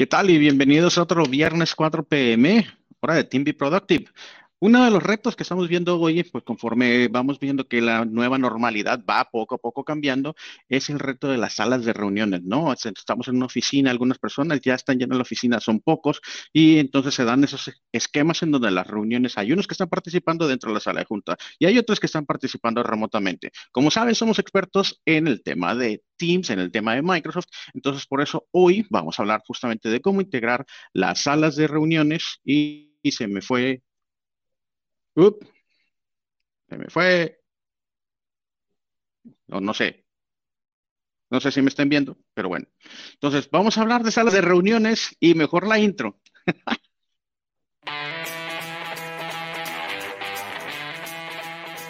¿Qué tal? Y bienvenidos a otro viernes 4 pm, hora de Team Be Productive. Uno de los retos que estamos viendo hoy, pues conforme vamos viendo que la nueva normalidad va poco a poco cambiando, es el reto de las salas de reuniones, ¿no? Estamos en una oficina, algunas personas ya están llenas en la oficina, son pocos, y entonces se dan esos esquemas en donde las reuniones, hay unos que están participando dentro de la sala de junta y hay otros que están participando remotamente. Como saben, somos expertos en el tema de Teams, en el tema de Microsoft, entonces por eso hoy vamos a hablar justamente de cómo integrar las salas de reuniones y se me fue Up, se me fue. No, no sé. No sé si me están viendo, pero bueno. Entonces, vamos a hablar de salas de reuniones y mejor la intro.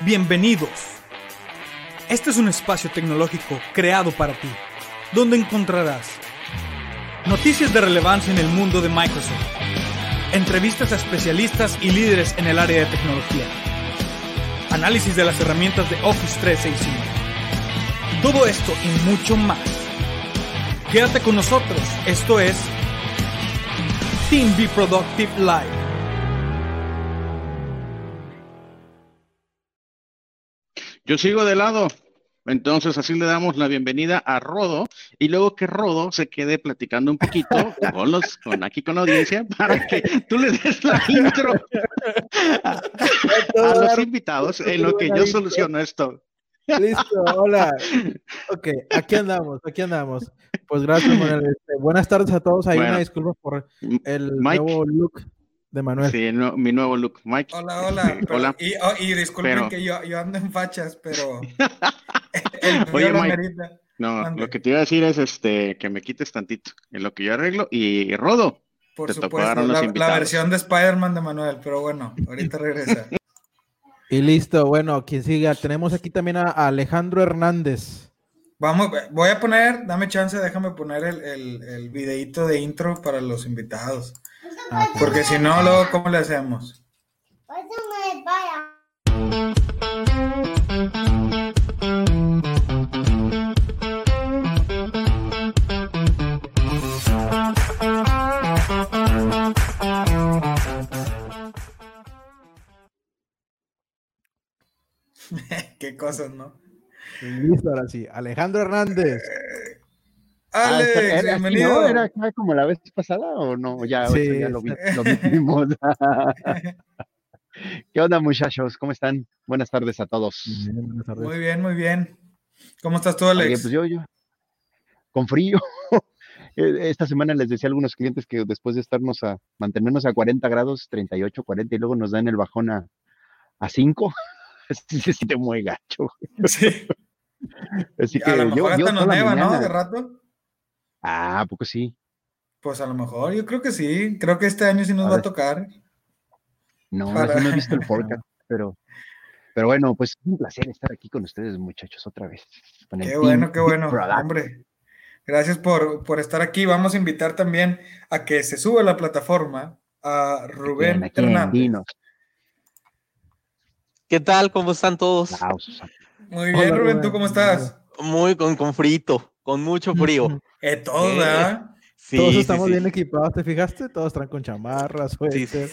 Bienvenidos. Este es un espacio tecnológico creado para ti, donde encontrarás noticias de relevancia en el mundo de Microsoft entrevistas a especialistas y líderes en el área de tecnología, análisis de las herramientas de Office 365. Todo esto y mucho más. Quédate con nosotros, esto es Team Be Productive Live. Yo sigo de lado. Entonces así le damos la bienvenida a Rodo y luego que Rodo se quede platicando un poquito con los, con aquí con la audiencia para que tú le des la intro a, los invitados en lo que yo soluciono esto. Listo, hola. Ok, aquí andamos, aquí andamos. Pues gracias, Manuel. Este, buenas tardes a todos. Hay una disculpa por el nuevo look de Manuel. Sí, mi nuevo look. Mike. Hola, hola. hola. Y, oh, y disculpen que yo, yo, ando en fachas, pero. Oye, Mike, no, lo que te iba a decir es este que me quites tantito en lo que yo arreglo y Rodo. Por supuesto, la, la, versión de Spider-Man de Manuel, pero bueno, ahorita regresa. y listo, bueno, quien siga, tenemos aquí también a Alejandro Hernández. Vamos, voy a poner, dame chance, déjame poner el, el, el videito de intro para los invitados. Porque si no, luego, ¿cómo le hacemos? Qué cosas, ¿no? Ahora sí. Alejandro Hernández. Eh, Alex, ah, era, bienvenido. ¿Era como la vez pasada o no? Ya, ya lo, vi, lo vimos. ¿Qué onda, muchachos? ¿Cómo están? Buenas tardes a todos. Muy bien, muy bien. ¿Cómo estás tú, Alex? pues yo, yo, con frío. E, esta semana les decía a algunos clientes que después de estarnos a mantenernos a 40 grados, 38, 40, y luego nos dan el bajón a, a 5, se siente muy gacho. Sí. Así que a lo mejor yo, hasta nos neva, ¿no? De rato. Ah, poco sí? Pues a lo mejor, yo creo que sí. Creo que este año sí nos va a tocar. No, no he visto el forecast, pero, pero bueno, pues es un placer estar aquí con ustedes, muchachos, otra vez. Qué bueno, qué bueno, hombre. Gracias por, por, estar aquí. Vamos a invitar también a que se suba a la plataforma a Rubén Hernández. ¿Qué tal? ¿Cómo están todos? Muy bien, Rubén, ¿tú cómo estás? Muy con, con frito, con mucho frío. Eh, todo, ¿verdad? Todos estamos bien equipados, ¿te fijaste? Todos traen con chamarras, suéter.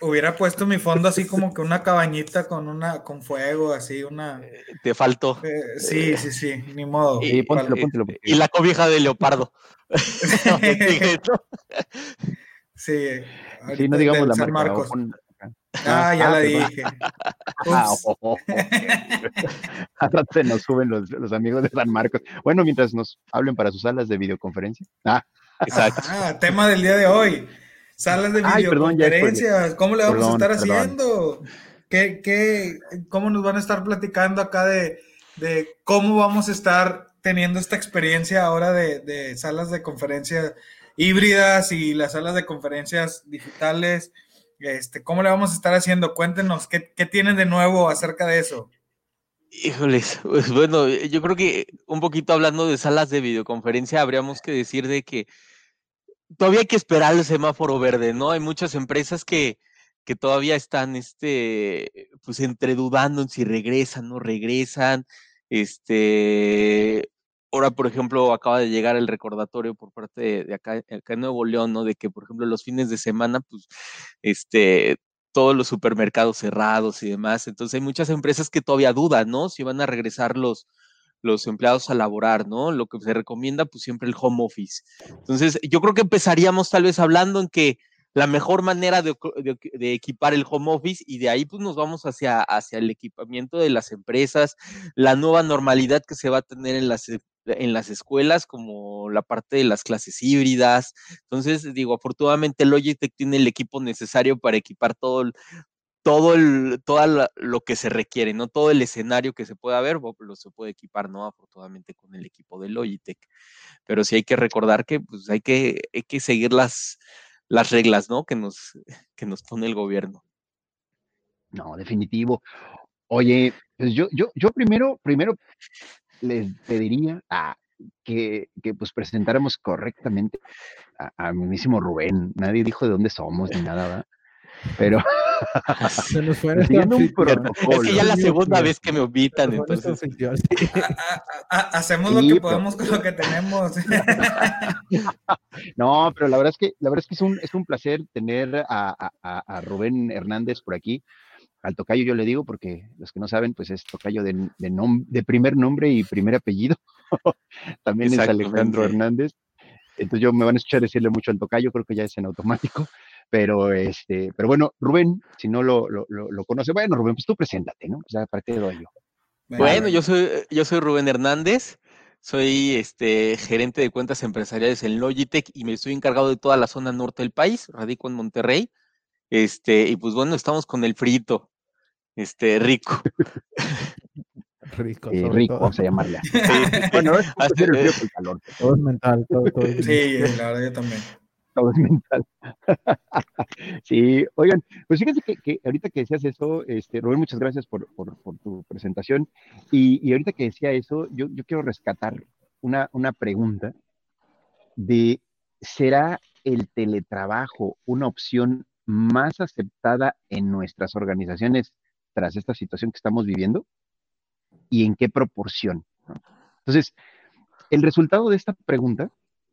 Hubiera puesto mi fondo así como que una cabañita con una con fuego, así una. Eh, te faltó. Eh, sí, sí, sí, ni modo. Y, y la cobija de leopardo. sí. Sí, no digamos la marca. Marcos. Ah, ya la dije. Ah, se nos suben los, amigos de San Marcos. Bueno, mientras nos hablen para sus salas de videoconferencia. Ah, exacto. Ah, tema del día de hoy. Salas de videoconferencias. ¿Cómo le vamos a estar haciendo? ¿Qué, qué, cómo nos van a estar platicando acá de, de cómo vamos a estar teniendo esta experiencia ahora de, de salas de conferencias híbridas y las salas de conferencias digitales? Este, ¿Cómo le vamos a estar haciendo? Cuéntenos, ¿qué, tienen de nuevo acerca de eso? Híjoles, pues bueno, yo creo que un poquito hablando de salas de videoconferencia, habríamos que decir de que todavía hay que esperar el semáforo verde, ¿no? Hay muchas empresas que, que todavía están, este, pues entre dudando en si regresan, no regresan, este, ahora, por ejemplo, acaba de llegar el recordatorio por parte de, acá, en Nuevo León, ¿no? De que, por ejemplo, los fines de semana, pues, este, todos los supermercados cerrados y demás. Entonces hay muchas empresas que todavía dudan, ¿no? Si van a regresar los, los empleados a laborar, ¿no? Lo que se recomienda, pues siempre el home office. Entonces, yo creo que empezaríamos tal vez hablando en que la mejor manera de, equipar el home office y de ahí pues nos vamos hacia, hacia el equipamiento de las empresas, la nueva normalidad que se va a tener en las, en las escuelas, como la parte de las clases híbridas. Entonces, digo, afortunadamente Logitech tiene el equipo necesario para equipar todo todo el, toda lo que se requiere, ¿no? Todo el escenario que se pueda ver, lo se puede equipar, ¿no? Afortunadamente con el equipo de Logitech. Pero sí hay que recordar que pues hay que, hay que seguir las, las reglas, ¿no? Que nos, que nos pone el gobierno. No, definitivo. Oye, pues yo, yo, yo primero, primero les pediría a que, que pues presentáramos correctamente a, a mismísimo Rubén. Nadie dijo de dónde somos ni nada, ¿verdad? Pero se nos fue Es que ya la segunda vez que me invitan, entonces. Hacemos lo que podemos con lo que tenemos. no, pero la verdad es que la verdad es que es un, es un placer tener a, a, Rubén Hernández por aquí. Al tocayo yo le digo, porque los que no saben, pues es tocayo de, de, de primer nombre y primer apellido. También es Alejandro Hernández. Entonces yo me van a escuchar decirle mucho al tocayo, creo que ya es en automático. Pero, este, pero bueno, Rubén, si no lo, lo, lo, conoce, bueno, Rubén, pues tú preséntate, ¿no? O sea, ¿para qué doy yo? Bueno, yo soy, yo soy Rubén Hernández, soy este gerente de cuentas empresariales en Logitech y me estoy encargado de toda la zona norte del país, radico en Monterrey. Este, y pues bueno, estamos con el frito, este, rico. rico, eh, rico, vamos a llamarle. bueno, es, el frío el calor. Todo es mental, todo, todo. Sí, la verdad, yo también todo mental. sí, oigan, pues fíjense que, ahorita que decías eso, este, Rubén, muchas gracias por, tu presentación. Y, ahorita que decía eso, yo, quiero rescatar una, una pregunta de, ¿será el teletrabajo una opción más aceptada en nuestras organizaciones tras esta situación que estamos viviendo? ¿Y en qué proporción? Entonces, el resultado de esta pregunta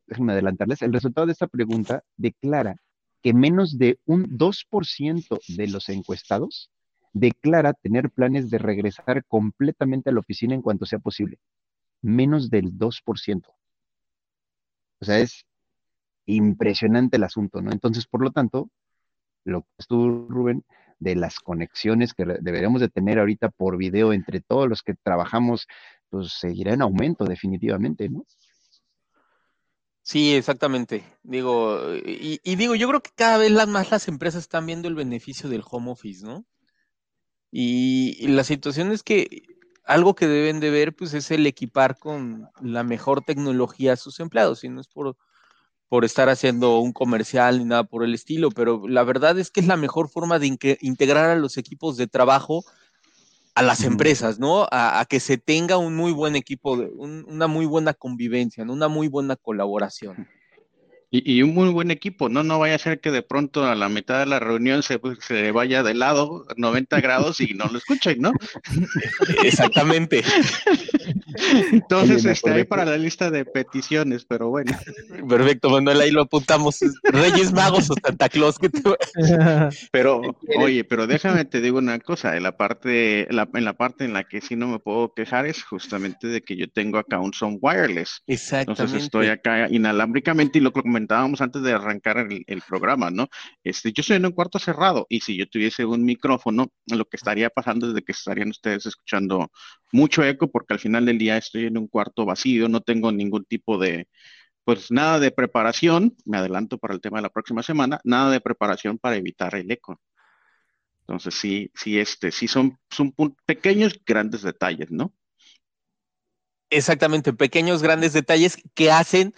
déjenme adelantarles, el resultado de esta pregunta declara que menos de un 2% de los encuestados declara tener planes de regresar completamente a la oficina en cuanto sea posible. Menos del 2%. O sea, es impresionante el asunto, ¿no? Entonces, por lo tanto, lo que tú, Rubén, de las conexiones que deberíamos de tener ahorita por video entre todos los que trabajamos, pues seguirá en aumento definitivamente, ¿no? Sí, exactamente. Digo, y, digo, yo creo que cada vez más las empresas están viendo el beneficio del home office, ¿no? Y, la situación es que algo que deben de ver, pues, es el equipar con la mejor tecnología a sus empleados, y no es por, por estar haciendo un comercial ni nada por el estilo, pero la verdad es que es la mejor forma de integrar a los equipos de trabajo a las empresas, ¿no? A, que se tenga un muy buen equipo, una muy buena convivencia, una muy buena colaboración. Y, un muy buen equipo, ¿no? No vaya a ser que de pronto a la mitad de la reunión se, se vaya de lado 90 grados y no lo escuchen, ¿no? Exactamente. Entonces, está ahí para la lista de peticiones, pero bueno. Perfecto, Manuel, ahí lo apuntamos. Reyes Magos o Santa Claus. Que Pero, oye, pero déjame te digo una cosa, en la parte, la, en la parte en la que sí no me puedo quejar es justamente de que yo tengo accounts on wireless. Exactamente. Entonces estoy acá inalámbricamente y lo que comentábamos antes de arrancar el, programa, ¿no? Este, yo estoy en un cuarto cerrado y si yo tuviese un micrófono, lo que estaría pasando es de que estarían ustedes escuchando mucho eco porque al final del día estoy en un cuarto vacío, no tengo ningún tipo de, pues nada de preparación, me adelanto para el tema de la próxima semana, nada de preparación para evitar el eco. Entonces sí, sí, este, sí son, son pequeños, grandes detalles, ¿no? Exactamente, pequeños, grandes detalles que hacen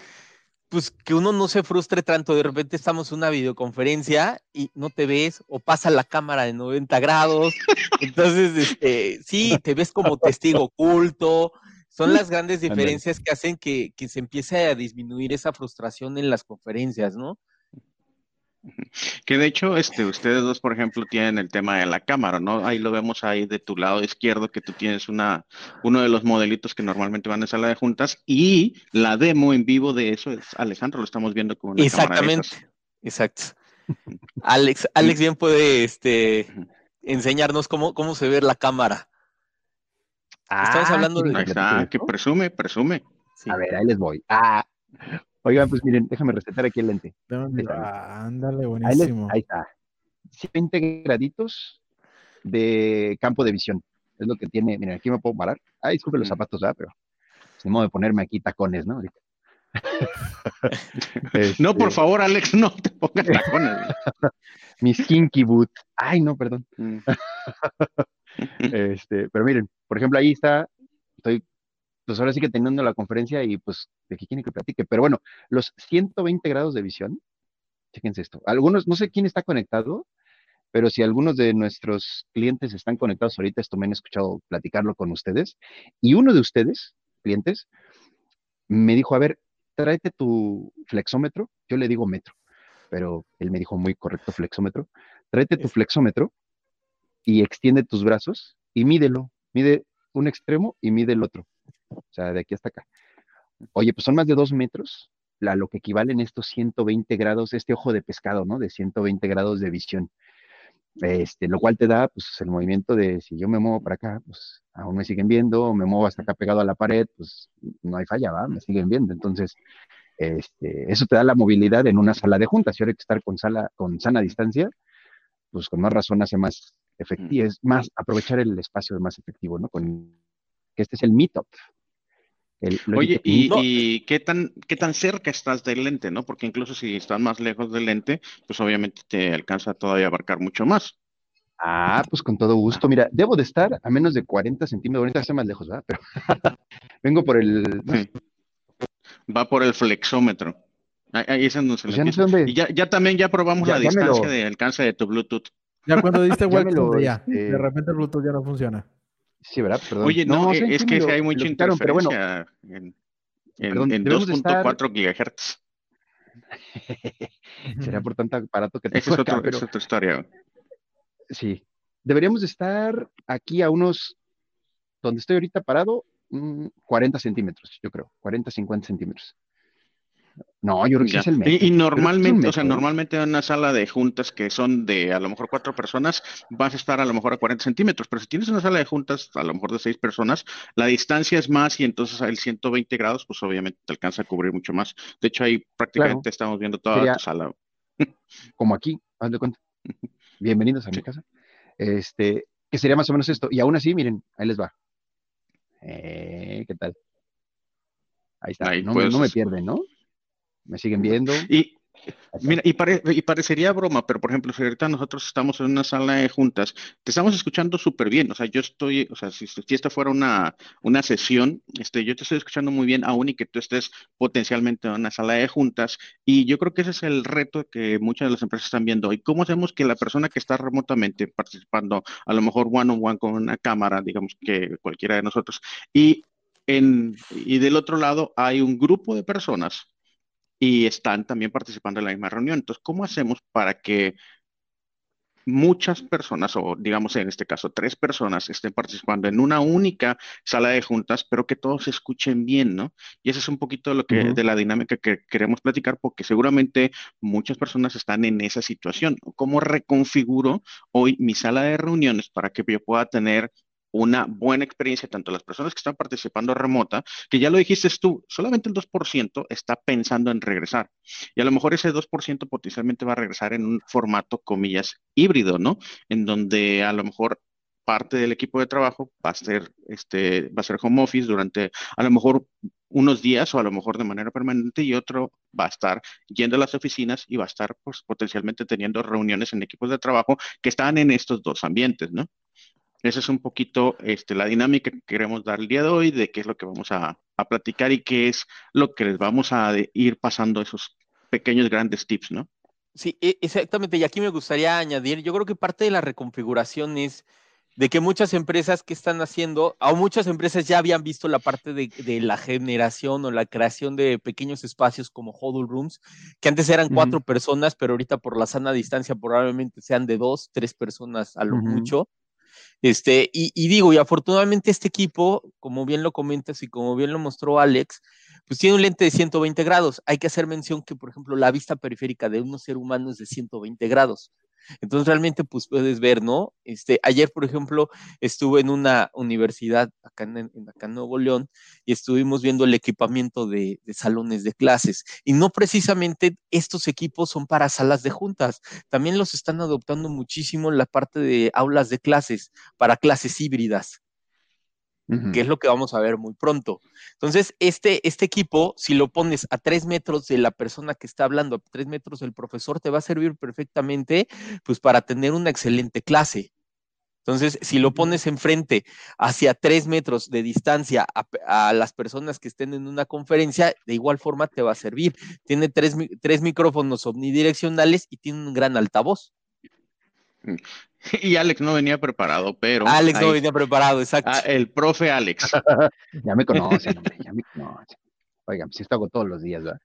pues que uno no se frustre tanto, de repente estamos en una videoconferencia y no te ves o pasa la cámara de 90 grados, entonces, este, sí, te ves como testigo oculto, son las grandes diferencias que hacen que, se empiece a disminuir esa frustración en las conferencias, ¿no? Que de hecho, este, ustedes dos, por ejemplo, tienen el tema de la cámara, ¿no? Ahí lo vemos ahí de tu lado izquierdo, que tú tienes una, uno de los modelitos que normalmente van en sala de juntas, y la demo en vivo de eso es Alejandro, lo estamos viendo con una Exactamente, exacto. Alex, Alex bien puede este, enseñarnos cómo, cómo se ve la cámara. Estamos ah, hablando de. Ahí está, que presume, presume. A ver, ahí les voy. Ah, Oigan, pues miren, déjame recetar aquí el lente. ándale, buenísimo. Ahí, está. 20 graditos de campo de visión. Es lo que tiene. Miren, aquí me puedo parar. Ah, disculpe los zapatos, ¿verdad? Pero sin modo de ponerme aquí tacones, ¿no? No, por este favor, Alex, no te pongas tacones. Mis kinky boot. Ay, no, perdón. Este, pero miren, por ejemplo, ahí está, estoy pues ahora sí que teniendo la conferencia y pues de qué quieren que platique. Pero bueno, los 120 grados de visión, chéquense esto. Algunos, no sé quién está conectado, pero si algunos de nuestros clientes están conectados ahorita, esto me han escuchado platicarlo con ustedes. Y uno de ustedes, clientes, me dijo, a ver, tráete tu flexómetro. Yo le digo metro, pero él me dijo muy correcto flexómetro. Tráete tu flexómetro y extiende tus brazos y mídelo. Mide un extremo y mide el otro o sea, de aquí hasta acá. Oye, pues son más de dos metros, lo que equivalen estos 120 grados, este ojo de pescado, ¿no? De 120 grados de visión. Este, lo cual te da, pues, el movimiento de si yo me muevo para acá, pues, aún me siguen viendo, me muevo hasta acá pegado a la pared, pues, no hay falla, ¿va? Me siguen viendo. Entonces, este, eso te da la movilidad en una sala de juntas. Si ahora hay que estar con, sala, con sana distancia, pues, con más razón hace más efectivo, es más, aprovechar el espacio más efectivo, ¿no? Con que este es el meetup, Oye, y, qué tan qué tan cerca estás del lente, ¿no? Porque incluso si estás más lejos del lente, pues obviamente te alcanza todavía a abarcar mucho más. Ah, pues con todo gusto. Mira, debo de estar a menos de 40 centímetros. Ahorita está más lejos, ¿verdad? Pero vengo por el. Va por el flexómetro. Ahí es donde se pues le Y ya, ya, también ya probamos la distancia de alcance de tu Bluetooth. Ya cuando diste vuelta, ya, este de repente el Bluetooth ya no funciona. Sí, ¿verdad? Perdón. Oye, no, es que hay mucha interferencia en, en, 2.4 GHz. Será por tanto aparato que te es, otro, es otra historia. Sí. Deberíamos estar aquí a unos, donde estoy ahorita parado, 40 mm, centímetros, yo creo, 40, 50 centímetros. No, yo creo que es el metro. Y, normalmente, o sea, normalmente en una sala de juntas que son de a lo mejor cuatro personas, vas a estar a lo mejor a 40 centímetros, pero si tienes una sala de juntas a lo mejor de seis personas, la distancia es más y entonces el 120 grados, pues obviamente te alcanza a cubrir mucho más. De hecho, ahí prácticamente estamos viendo toda tu sala. Como aquí, haz de cuenta. Bienvenidos a mi casa. Este, que sería más o menos esto. Y aún así, miren, ahí les va. Eh, ¿Qué tal? Ahí está. no, no me pierden, ¿no? Me siguen viendo. Y, Mira, y, y, parecería broma, pero por ejemplo, si ahorita nosotros estamos en una sala de juntas, te estamos escuchando súper bien. O sea, yo estoy, o sea, si, si esta fuera una, una sesión, este, yo te estoy escuchando muy bien, aún y que tú estés potencialmente en una sala de juntas. Y yo creo que ese es el reto que muchas de las empresas están viendo hoy. ¿Cómo hacemos que la persona que está remotamente participando, a lo mejor one on one con una cámara, digamos que cualquiera de nosotros, y, en, y del otro lado hay un grupo de personas y están también participando en la misma reunión. Entonces, ¿cómo hacemos para que muchas personas, o digamos en este caso tres personas, estén participando en una única sala de juntas, pero que todos escuchen bien, ¿no? Y eso es un poquito lo que, de la dinámica que queremos platicar, porque seguramente muchas personas están en esa situación. ¿Cómo reconfiguro hoy mi sala de reuniones para que yo pueda tener una buena experiencia, tanto las personas que están participando remota, que ya lo dijiste tú, solamente el 2% está pensando en regresar. Y a lo mejor ese 2% potencialmente va a regresar en un formato, comillas, híbrido, ¿no? En donde a lo mejor parte del equipo de trabajo va a ser, este, va a ser home office durante a lo mejor unos días o a lo mejor de manera permanente y otro va a estar yendo a las oficinas y va a estar pues, potencialmente teniendo reuniones en equipos de trabajo que están en estos dos ambientes, ¿no? Esa es un poquito este, la dinámica que queremos dar el día de hoy, de qué es lo que vamos a, platicar y qué es lo que les vamos a ir pasando esos pequeños, grandes tips, ¿no? Sí, e, exactamente. Y aquí me gustaría añadir, yo creo que parte de la reconfiguración es de que muchas empresas que están haciendo, o muchas empresas ya habían visto la parte de, la generación o la creación de pequeños espacios como huddle rooms, que antes eran cuatro personas, pero ahorita por la sana distancia probablemente sean de dos, tres personas a lo mucho. Este, y, y, digo, y afortunadamente este equipo, como bien lo comentas y como bien lo mostró Alex, pues tiene un lente de 120 grados. Hay que hacer mención que, por ejemplo, la vista periférica de un ser humano es de 120 grados. Entonces realmente pues puedes ver, ¿no? Este, ayer, por ejemplo, estuve en una universidad acá en, acá Nuevo León y estuvimos viendo el equipamiento de, de, salones de clases. Y no precisamente estos equipos son para salas de juntas, también los están adoptando muchísimo en la parte de aulas de clases, para clases híbridas que es lo que vamos a ver muy pronto. Entonces, este, este equipo, si lo pones a tres metros de la persona que está hablando, a tres metros del profesor, te va a servir perfectamente, pues, para tener una excelente clase. Entonces, si lo pones enfrente hacia tres metros de distancia a, las personas que estén en una conferencia, de igual forma te va a servir. Tiene tres, tres micrófonos omnidireccionales y tiene un gran altavoz. Y Alex no venía preparado, pero. Alex no venía preparado, exacto. Ah, el profe Alex. ya me conocen, hombre, ya me conocen. Oigan, si esto hago todos los días, ¿verdad?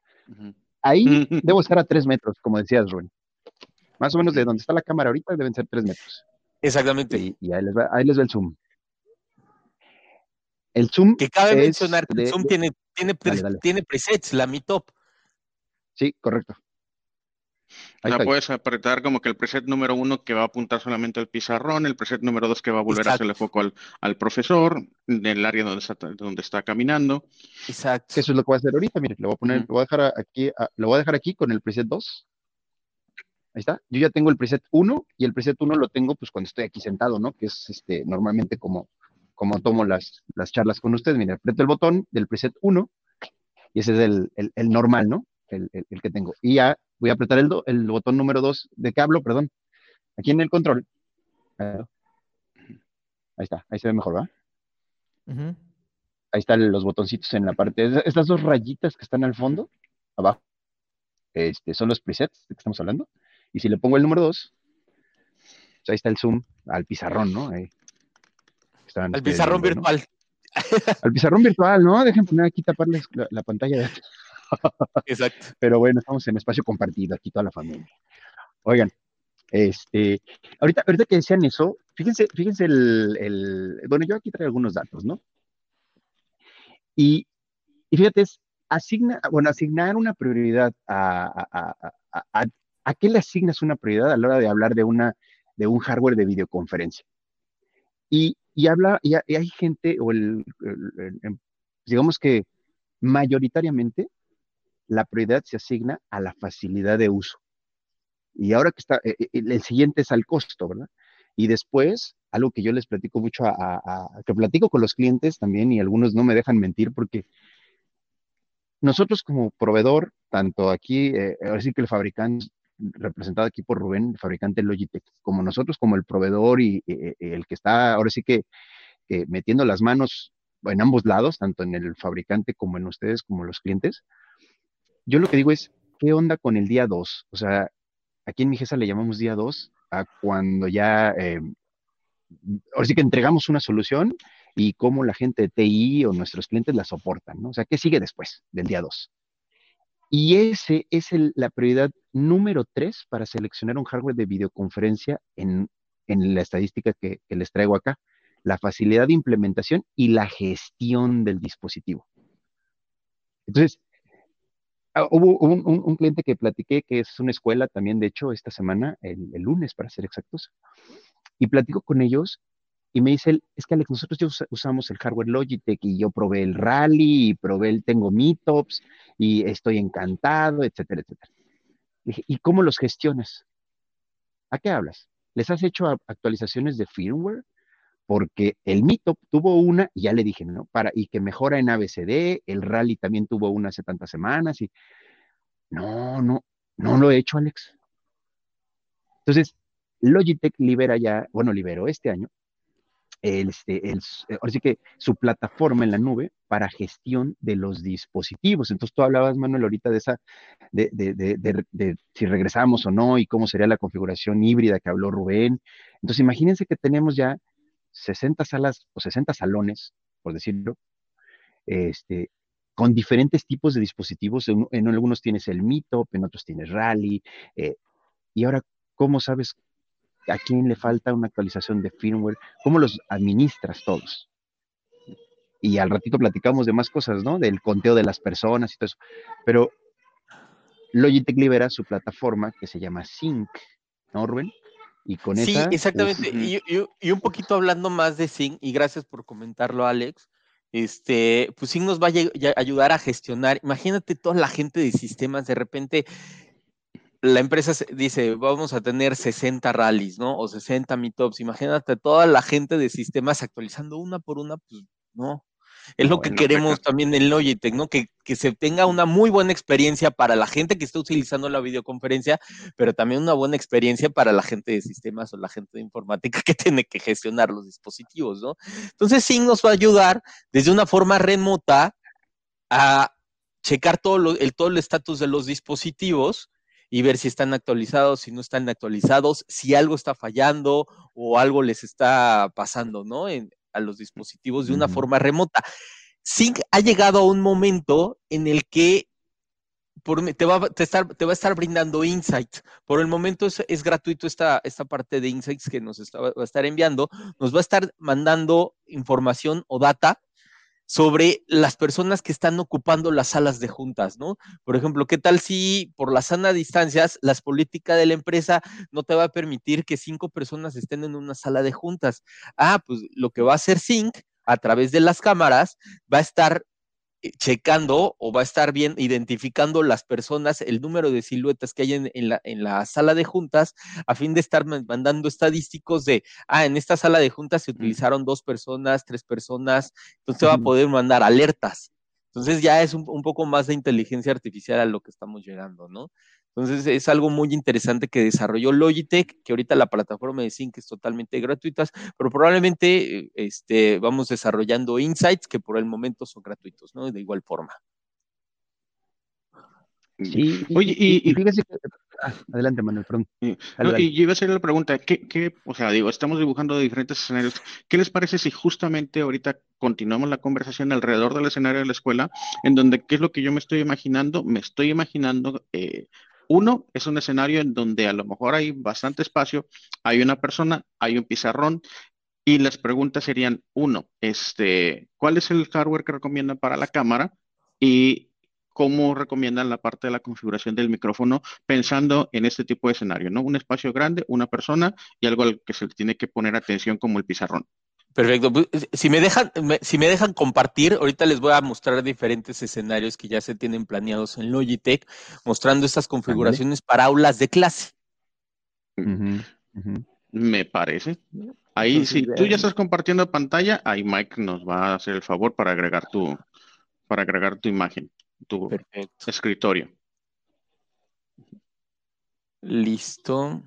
Ahí debo estar a tres metros, como decías, Rubén. Más o menos de donde está la cámara ahorita deben ser tres metros. Exactamente. Y, ahí, les va, ahí les va el zoom. El zoom. Que cabe mencionar que el zoom tiene, tiene, tiene presets, la Mi Top. Sí, correcto. Ahí puedes apretar como que el preset número uno que va a apuntar solamente al pizarrón, el preset número dos que va a volver a hacerle foco al, al profesor, en el área donde está, donde está caminando. Exacto. Eso es lo que voy a hacer ahorita, mire, lo voy a poner, lo voy a dejar aquí, lo voy a dejar aquí con el preset 2. Ahí está. Yo ya tengo el preset 1 y el preset 1 lo tengo pues cuando estoy aquí sentado, ¿no? Que es este normalmente como, como tomo las, las charlas con ustedes. Mire, aprieto el botón del preset 1 y ese es el, el, el normal, ¿no? El, el, que tengo. Y ya Voy a apretar el, el botón número 2 de cablo, perdón. Aquí en el control. Ahí está, ahí se ve mejor, ¿va? Ahí están los botoncitos en la parte. Estas dos rayitas que están al fondo, abajo, este, son los presets de que estamos hablando. Y si le pongo el número 2, pues ahí está el zoom al pizarrón, ¿no? Ahí. al pizarrón virtual. Al pizarrón virtual, ¿no? Dejen poner aquí taparles la, la pantalla de Exacto. Pero bueno, estamos en espacio compartido aquí toda la familia. Oigan, este, ahorita, ahorita que decían eso, fíjense, fíjense el, bueno, yo aquí traigo algunos datos, ¿no? Y, y fíjate, es asigna, bueno, asignar una prioridad a, a, a, a, qué le asignas una prioridad a la hora de hablar de una, de un hardware de videoconferencia. Y, y habla, y, hay gente, o el, digamos que mayoritariamente la prioridad se asigna a la facilidad de uso. Y ahora que está, eh, eh, el siguiente es al costo, ¿verdad? Y después, algo que yo les platico mucho, que platico con los clientes también, y algunos no me dejan mentir, porque nosotros como proveedor, tanto aquí, eh, ahora sí que el fabricante, representado aquí por Rubén, el fabricante Logitech, como nosotros como el proveedor y, el que está ahora sí que metiendo las manos en ambos lados, tanto en el fabricante como en ustedes, como los clientes, yo lo que digo es, ¿qué onda con el día 2? O sea, aquí en mi GESA le llamamos día 2 a cuando ya, eh, ahora sí que entregamos una solución y cómo la gente de TI o nuestros clientes la soportan, ¿no? O sea, ¿qué sigue después del día 2? Y ese es la prioridad número 3 para seleccionar un hardware de videoconferencia en, la estadística que, que les traigo acá, la facilidad de implementación y la gestión del dispositivo. Entonces, Ah, hubo un, cliente que platiqué que es una escuela también, de hecho, esta semana, el, lunes para ser exactos, y platico con ellos y me dice, es que Alex, nosotros ya usamos el hardware Logitech y yo probé el Rally y probé el Tengo Meetups y estoy encantado, etcétera, etcétera. Dije, ¿y cómo los gestionas? ¿A qué hablas? ¿Les has hecho actualizaciones de firmware? Porque el Mito tuvo una, y ya le dije, ¿no? Para, y que mejora en ABCD, el Rally también tuvo una hace tantas semanas, y no, no, no lo he hecho, Alex. Entonces, Logitech libera ya, bueno, liberó este año, este, el, ahora que su plataforma en la nube para gestión de los dispositivos. Entonces tú hablabas, Manuel, ahorita de esa, de, de, de, de, si regresamos o no y cómo sería la configuración híbrida que habló Rubén. Entonces imagínense que tenemos ya 60 salas o 60 salones, por decirlo, este, con diferentes tipos de dispositivos. En, algunos tienes el Meetup, en otros tienes Rally. Eh, y ahora, ¿cómo sabes a quién le falta una actualización de firmware? ¿Cómo los administras todos? Y al ratito platicamos de más cosas, ¿no? Del conteo de las personas y todo eso. Pero Logitech libera su plataforma que se llama Sync, ¿no, Rubén? Y con sí, exactamente. y, un poquito hablando más de Sync, y gracias por comentarlo, Alex este, pues sí nos va a ayudar a gestionar. Imagínate toda la gente de sistemas, de repente la empresa dice, vamos a tener 60 rallies, ¿no? O 60 meetups. Imagínate toda la gente de sistemas actualizando una por una, pues no. Es lo que queremos también en Logitech, ¿no? Que, se tenga una muy buena experiencia para la gente que está utilizando la videoconferencia, pero también una buena experiencia para la gente de sistemas o la gente de informática que tiene que gestionar los dispositivos, ¿no? Entonces sí nos va a ayudar desde una forma remota a checar todo, el, todo el estatus de los dispositivos y ver si están actualizados, si no están actualizados, si algo está fallando o algo les está pasando, ¿no? En, a los dispositivos de una forma remota. Sync ha llegado a un momento en el que te, va, estar, te, va, a estar brindando insights. Por el momento es, gratuito esta, esta, parte de insights que nos va a estar enviando. Nos va a estar mandando información o data sobre las personas que están ocupando las salas de juntas, ¿no? Por ejemplo, ¿qué tal si por la sana distancias, las políticas de la empresa no te va a permitir que cinco personas estén en una sala de juntas? Ah, pues lo que va a hacer Sync a través de las cámaras va a estar checando o va a estar bien identificando las personas, el número de siluetas que hay en, la, en, la, sala de juntas, a fin de estar mandando estadísticos de, ah, en esta sala de juntas se utilizaron dos personas, tres personas, entonces va a poder mandar alertas. Entonces ya es un, un, poco más de inteligencia artificial a lo que estamos llegando, ¿no? Entonces es algo muy interesante que desarrolló Logitech, que ahorita la plataforma de Sync es totalmente gratuita, pero probablemente este, vamos desarrollando insights que por el momento son gratuitos, ¿no? De igual forma. Sí, Oye, y, fíjese que, ah, adelante, Manuel, perdón. y yo iba a hacer la pregunta, ¿qué, ¿qué, o sea, digo, estamos dibujando diferentes escenarios. ¿Qué les parece si justamente ahorita continuamos la conversación alrededor del escenario de la escuela, en donde, ¿qué es lo que yo me estoy imaginando? Me estoy imaginando eh, uno es un escenario en donde a lo mejor hay bastante espacio, hay una persona, hay un pizarrón y las preguntas serían, uno, este, ¿cuál es el hardware que recomiendan para la cámara? Y cómo recomiendan la parte de la configuración del micrófono pensando en este tipo de escenario, ¿no? Un espacio grande, una persona y algo al que se le tiene que poner atención como el pizarrón. Perfecto. Pues, si me dejan, si me dejan compartir, ahorita les voy a mostrar diferentes escenarios que ya se tienen planeados en Logitech, mostrando estas configuraciones para aulas de clase. Me parece. Ahí, si tú ya estás compartiendo pantalla, ahí Mike nos va a hacer el favor para agregar tu, para agregar tu imagen, tu escritorio. Listo.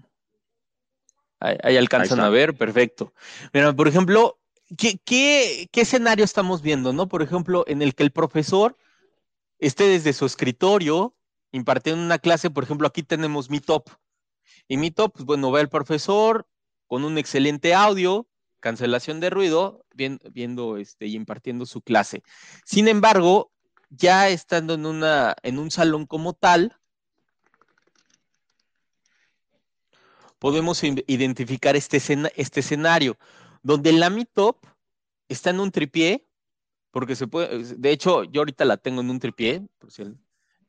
Ahí, alcanzan a ver, perfecto. Mira, por ejemplo, ¿qué, ¿qué, escenario estamos viendo, no? Por ejemplo, en el que el profesor esté desde su escritorio impartiendo una clase, por ejemplo, aquí tenemos mi top. Y mi top, pues bueno, va el profesor con un excelente audio, cancelación de ruido, viendo, este, y impartiendo su clase. Sin embargo, ya estando en, una, en un salón como tal, podemos identificar este, este escenario, donde la Mi Top está en un tripié, porque se puede, de hecho, yo ahorita la tengo en un tripié, por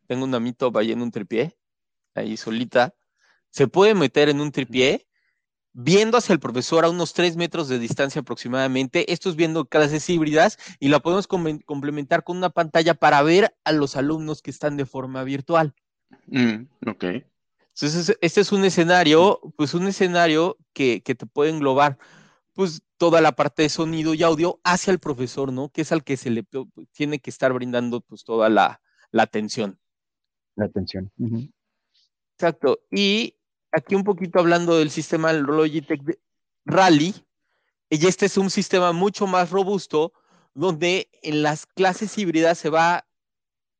tengo una Mi Top ahí en un tripié, ahí solita, se puede meter en un tripié, viendo hacia el profesor a unos tres metros de distancia aproximadamente. Esto es viendo clases híbridas y la podemos complementar con una pantalla para ver a los alumnos que están de forma virtual. Mm, ok. Entonces, este es un escenario, pues un escenario que, te puede englobar, pues toda la parte de sonido y audio hacia el profesor, ¿no? Que es al que se le tiene que estar brindando pues toda la, atención. La atención. Exacto. Y aquí un poquito hablando del sistema Logitech Rally, y este es un sistema mucho más robusto, donde en las clases híbridas se va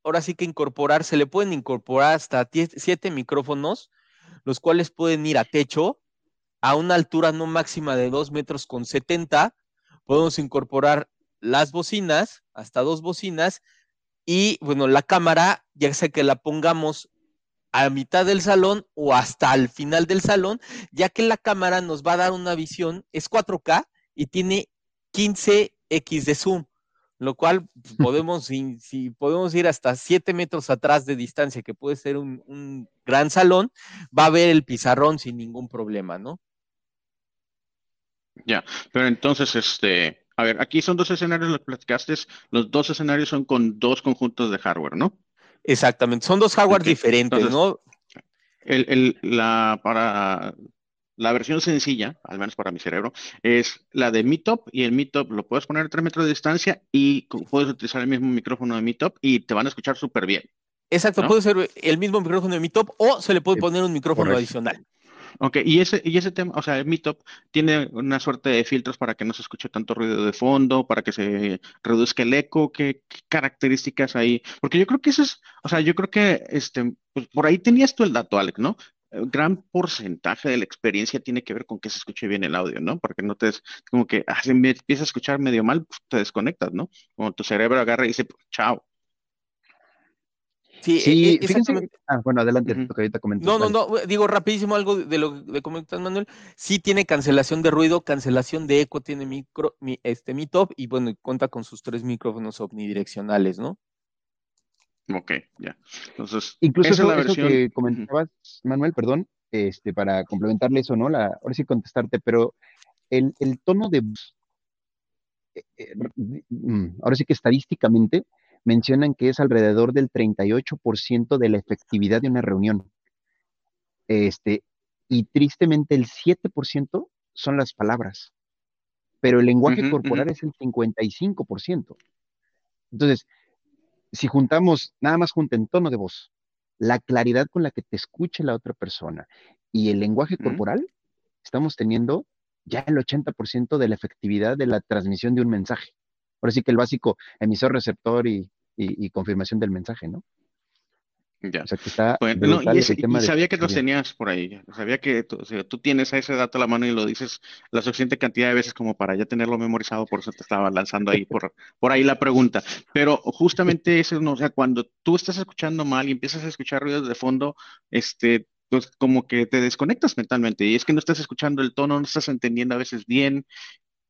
ahora sí que incorporar, se le pueden incorporar hasta siete micrófonos, los cuales pueden ir a techo a una altura no máxima de 2 metros con 70 podemos incorporar las bocinas, hasta dos bocinas, y bueno, la cámara, ya sea que la pongamos a mitad del salón o hasta al final del salón, ya que la cámara nos va a dar una visión, es 4K y tiene 15x de zoom, lo cual pues, podemos, si, podemos ir hasta 7 metros atrás de distancia, que puede ser un, un gran salón, va a ver el pizarrón sin ningún problema, ¿no? Ya, pero entonces, este, a ver, aquí son dos escenarios, los platicaste, los dos escenarios son con dos conjuntos de hardware, ¿no? Exactamente, son dos hardware diferentes, ¿no? El, la, para la versión sencilla, al menos para mi cerebro, es la de Meetup y el Meetup lo puedes poner a 3 metros de distancia y puedes utilizar el mismo micrófono de Meetup y te van a escuchar súper bien. Exacto, puede ser el mismo micrófono de Meetup o se le puede poner un micrófono adicional. Ok, y ese, y ese tema, o sea, el Meetup tiene una suerte de filtros para que no se escuche tanto ruido de fondo, para que se reduzca el eco, ¿qué, características hay? Porque yo creo que eso es, o sea, yo creo que este, pues por ahí tenías tú el dato, Alex, ¿no? El gran porcentaje de la experiencia tiene que ver con que se escuche bien el audio, ¿no? Porque no te, como que ah, si empieza a escuchar medio mal, pues, te desconectas, ¿no? Como tu cerebro agarra y dice, chao, Sí, e, e, ah, bueno, adelante, ahorita No, no, no, digo rapidísimo algo de lo que comentas, Manuel. Sí tiene cancelación de ruido, cancelación de eco, tiene micro, mi, este, mi top y bueno, cuenta con sus tres micrófonos omnidireccionales, ¿no? Ok, ya. Entonces, incluso eso, la que comentabas, Manuel, perdón, este, para complementarle eso, ¿no? La, ahora sí contestarte, pero el, tono de eh, eh, mm, ahora sí que estadísticamente, mencionan que es alrededor del 38% de la efectividad de una reunión. Este, y tristemente el 7% son las palabras, pero el lenguaje corporal es el 55%. Entonces, si juntamos, nada más junten tono de voz, la claridad con la que te escuche la otra persona y el lenguaje corporal, estamos teniendo ya el 80% de la efectividad de la transmisión de un mensaje. Ahora sí que el básico emisor, receptor y, y, confirmación del mensaje, ¿no? Ya. O sea, que está bueno, y, sabía que los tenías por ahí. Sabía que tú, tú, tienes ese dato a la mano y lo dices la suficiente cantidad de veces como para ya tenerlo memorizado, por eso te estaba lanzando ahí por, por ahí la pregunta. Pero justamente eso, ¿no? o sea, cuando tú estás escuchando mal y empiezas a escuchar ruidos de fondo, este, pues como que te desconectas mentalmente y es que no estás escuchando el tono, no estás entendiendo a veces bien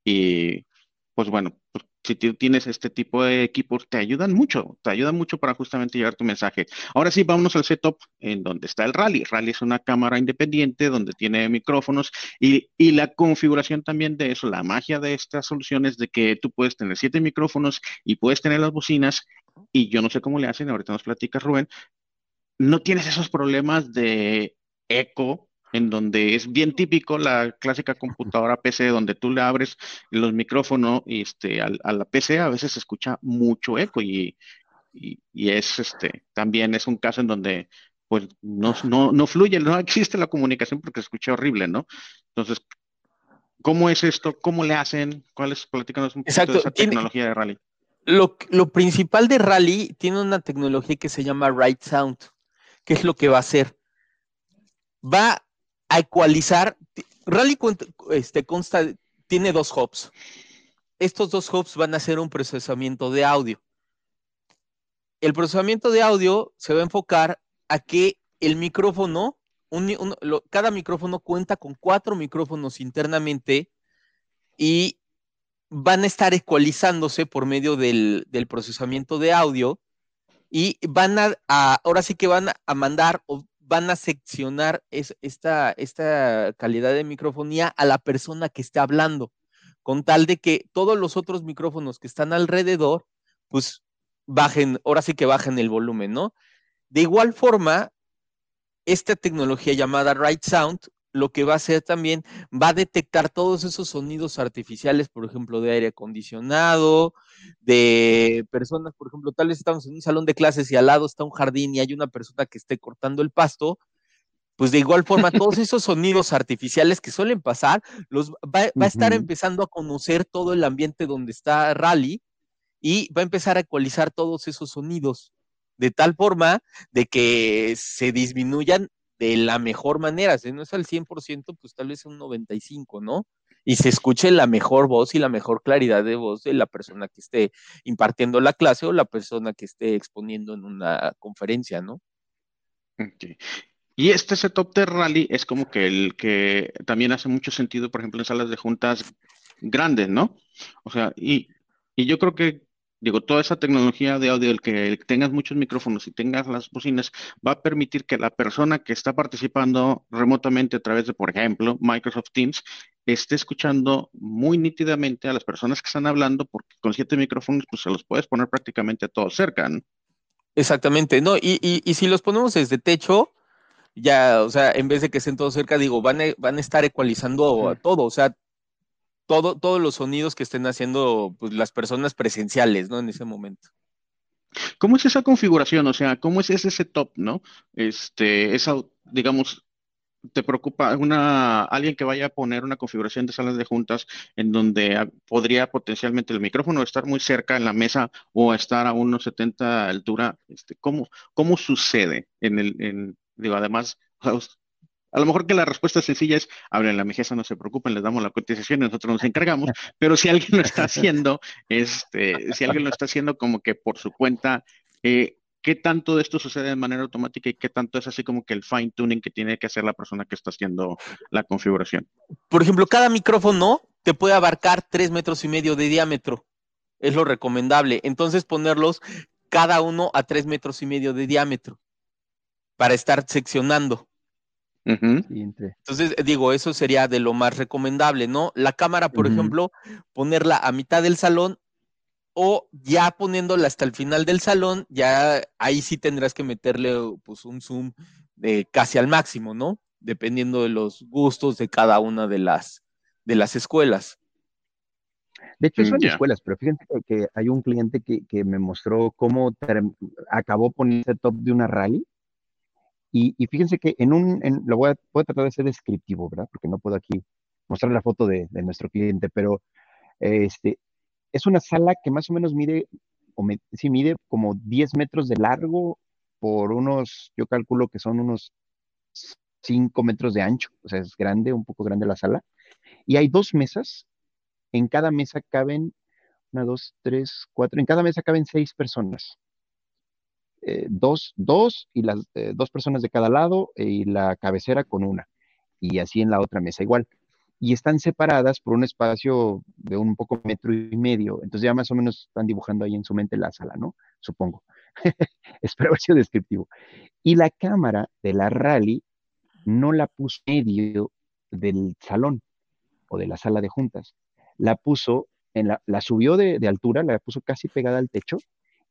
y pues bueno, pues si tienes este tipo de equipos, te ayudan mucho, te ayudan mucho para justamente llevar tu mensaje. Ahora sí, vámonos al setup en donde está el Rally. Rally es una cámara independiente donde tiene micrófonos y, y la configuración también de eso, la magia de estas soluciones de que tú puedes tener siete micrófonos y puedes tener las bocinas y yo no sé cómo le hacen, ahorita nos platica Rubén, no tienes esos problemas de eco en donde es bien típico la clásica computadora PC, donde tú le abres los micrófonos este, a, la PC, a veces se escucha mucho eco y, es este, también es un caso en donde pues no, no, fluye, no existe la comunicación porque se escucha horrible, ¿no? Entonces, ¿cómo es esto? ¿Cómo le hacen? ¿Cuál es? Platícanos un poquito de esa tecnología de Rally. Lo, lo, principal de Rally tiene una tecnología que se llama Right Sound. ¿Qué es lo que va a hacer? Va a ecualizar. Rally este, consta, tiene dos hubs. Estos dos hubs van a hacer un procesamiento de audio. El procesamiento de audio se va a enfocar a que el micrófono, cada micrófono cuenta con cuatro micrófonos internamente y van a estar ecualizándose por medio del, procesamiento de audio y van a, ahora sí que van a mandar van a seccionar esta, esta calidad de microfonía a la persona que está hablando, con tal de que todos los otros micrófonos que están alrededor, pues bajen, ahora sí que bajen el volumen, ¿no? De igual forma, esta tecnología llamada Right Sound lo que va a hacer también, va a detectar todos esos sonidos artificiales, por ejemplo, de aire acondicionado, de personas, por ejemplo, tal vez estamos en un salón de clases y al lado está un jardín y hay una persona que esté cortando el pasto, pues de igual forma todos esos sonidos artificiales que suelen pasar, los va, a estar empezando a conocer todo el ambiente donde está Rally y va a empezar a ecualizar todos esos sonidos de tal forma de que se disminuyan de la mejor manera. Si no es al 100%, pues tal vez un 95%, ¿no? y se escuche la mejor voz y la mejor claridad de voz de la persona que esté impartiendo la clase o la persona que esté exponiendo en una conferencia, ¿no? Y este setup de rally es como que el que también hace mucho sentido, por ejemplo, en salas de juntas grandes, ¿no? O sea, y, y yo creo que Digo, toda esa tecnología de audio, el que tengas muchos micrófonos y tengas las bocinas, va a permitir que la persona que está participando remotamente a través de, por ejemplo, Microsoft Teams, esté escuchando muy nítidamente a las personas que están hablando, porque con siete micrófonos, pues se los puedes poner prácticamente todos cerca, ¿no? Exactamente, no, y, y, si los ponemos desde techo, ya, o sea, en vez de que estén todos cerca, digo, van a, van a estar ecualizando a todo, o sea, todo, todos los sonidos que estén haciendo pues, las personas presenciales, ¿no? En ese momento. ¿Cómo es esa configuración? O sea, ¿cómo es ese setup, no? Este, esa, digamos, te preocupa una alguien que vaya a poner una configuración de salas de juntas en donde podría potencialmente el micrófono estar muy cerca en la mesa o estar a unos 70 altura, este, ¿cómo, cómo sucede en el, en, digo, además, a lo mejor que la respuesta sencilla es, hablen la mejeza, no se preocupen, les damos la cotización y nosotros nos encargamos, pero si alguien lo está haciendo, este, si alguien lo está haciendo como que por su cuenta, eh, ¿qué tanto de esto sucede de manera automática y qué tanto es así como que el fine tuning que tiene que hacer la persona que está haciendo la configuración? Por ejemplo, cada micrófono te puede abarcar tres metros y medio de diámetro. Es lo recomendable. Entonces ponerlos cada uno a tres metros y medio de diámetro para estar seccionando. Entonces, digo, eso sería de lo más recomendable, ¿no? La cámara, por ejemplo, ponerla a mitad del salón o ya poniéndola hasta el final del salón, ya ahí sí tendrás que meterle pues un zoom de casi al máximo, ¿no? Dependiendo de los gustos de cada una de las, de las escuelas. De hecho, son escuelas, pero fíjense que hay un cliente que, que me mostró cómo acabó poniendo top de una rally y, fíjense que en un, lo voy a, tratar de ser descriptivo, ¿verdad? Porque no puedo aquí mostrar la foto de, nuestro cliente, pero este, es una sala que más o menos mide, o sí, mide como 10 metros de largo por unos, yo calculo que son unos 5 metros de ancho, o sea, es grande, un poco grande la sala. Y hay dos mesas, en cada mesa caben, una, dos, tres, cuatro, en cada mesa caben seis personas. Eh, dos, dos y las eh, dos personas de cada lado y la cabecera con una. Y así en la otra mesa igual. Y están separadas por un espacio de un poco metro y medio. Entonces ya más o menos están dibujando ahí en su mente la sala, ¿no? Supongo. Espero haber sido descriptivo. Y la cámara de la rally no la puso en medio del salón o de la sala de juntas. La puso, en la, la subió de, de altura, la puso casi pegada al techo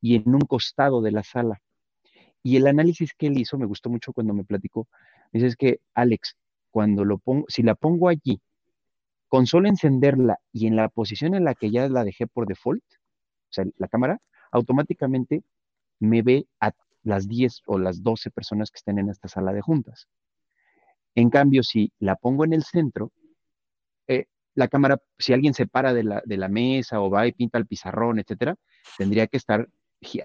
y en un costado de la sala. Y el análisis que él hizo me gustó mucho cuando me platicó. Dice es que, Alex, cuando lo pongo, si la pongo allí, con solo encenderla y en la posición en la que ya la dejé por default, o sea, la cámara, automáticamente me ve a las 10 o las 12 personas que estén en esta sala de juntas. En cambio, si la pongo en el centro, eh, la cámara, si alguien se para de la, de la, mesa o va y pinta el pizarrón, etcétera, tendría que estar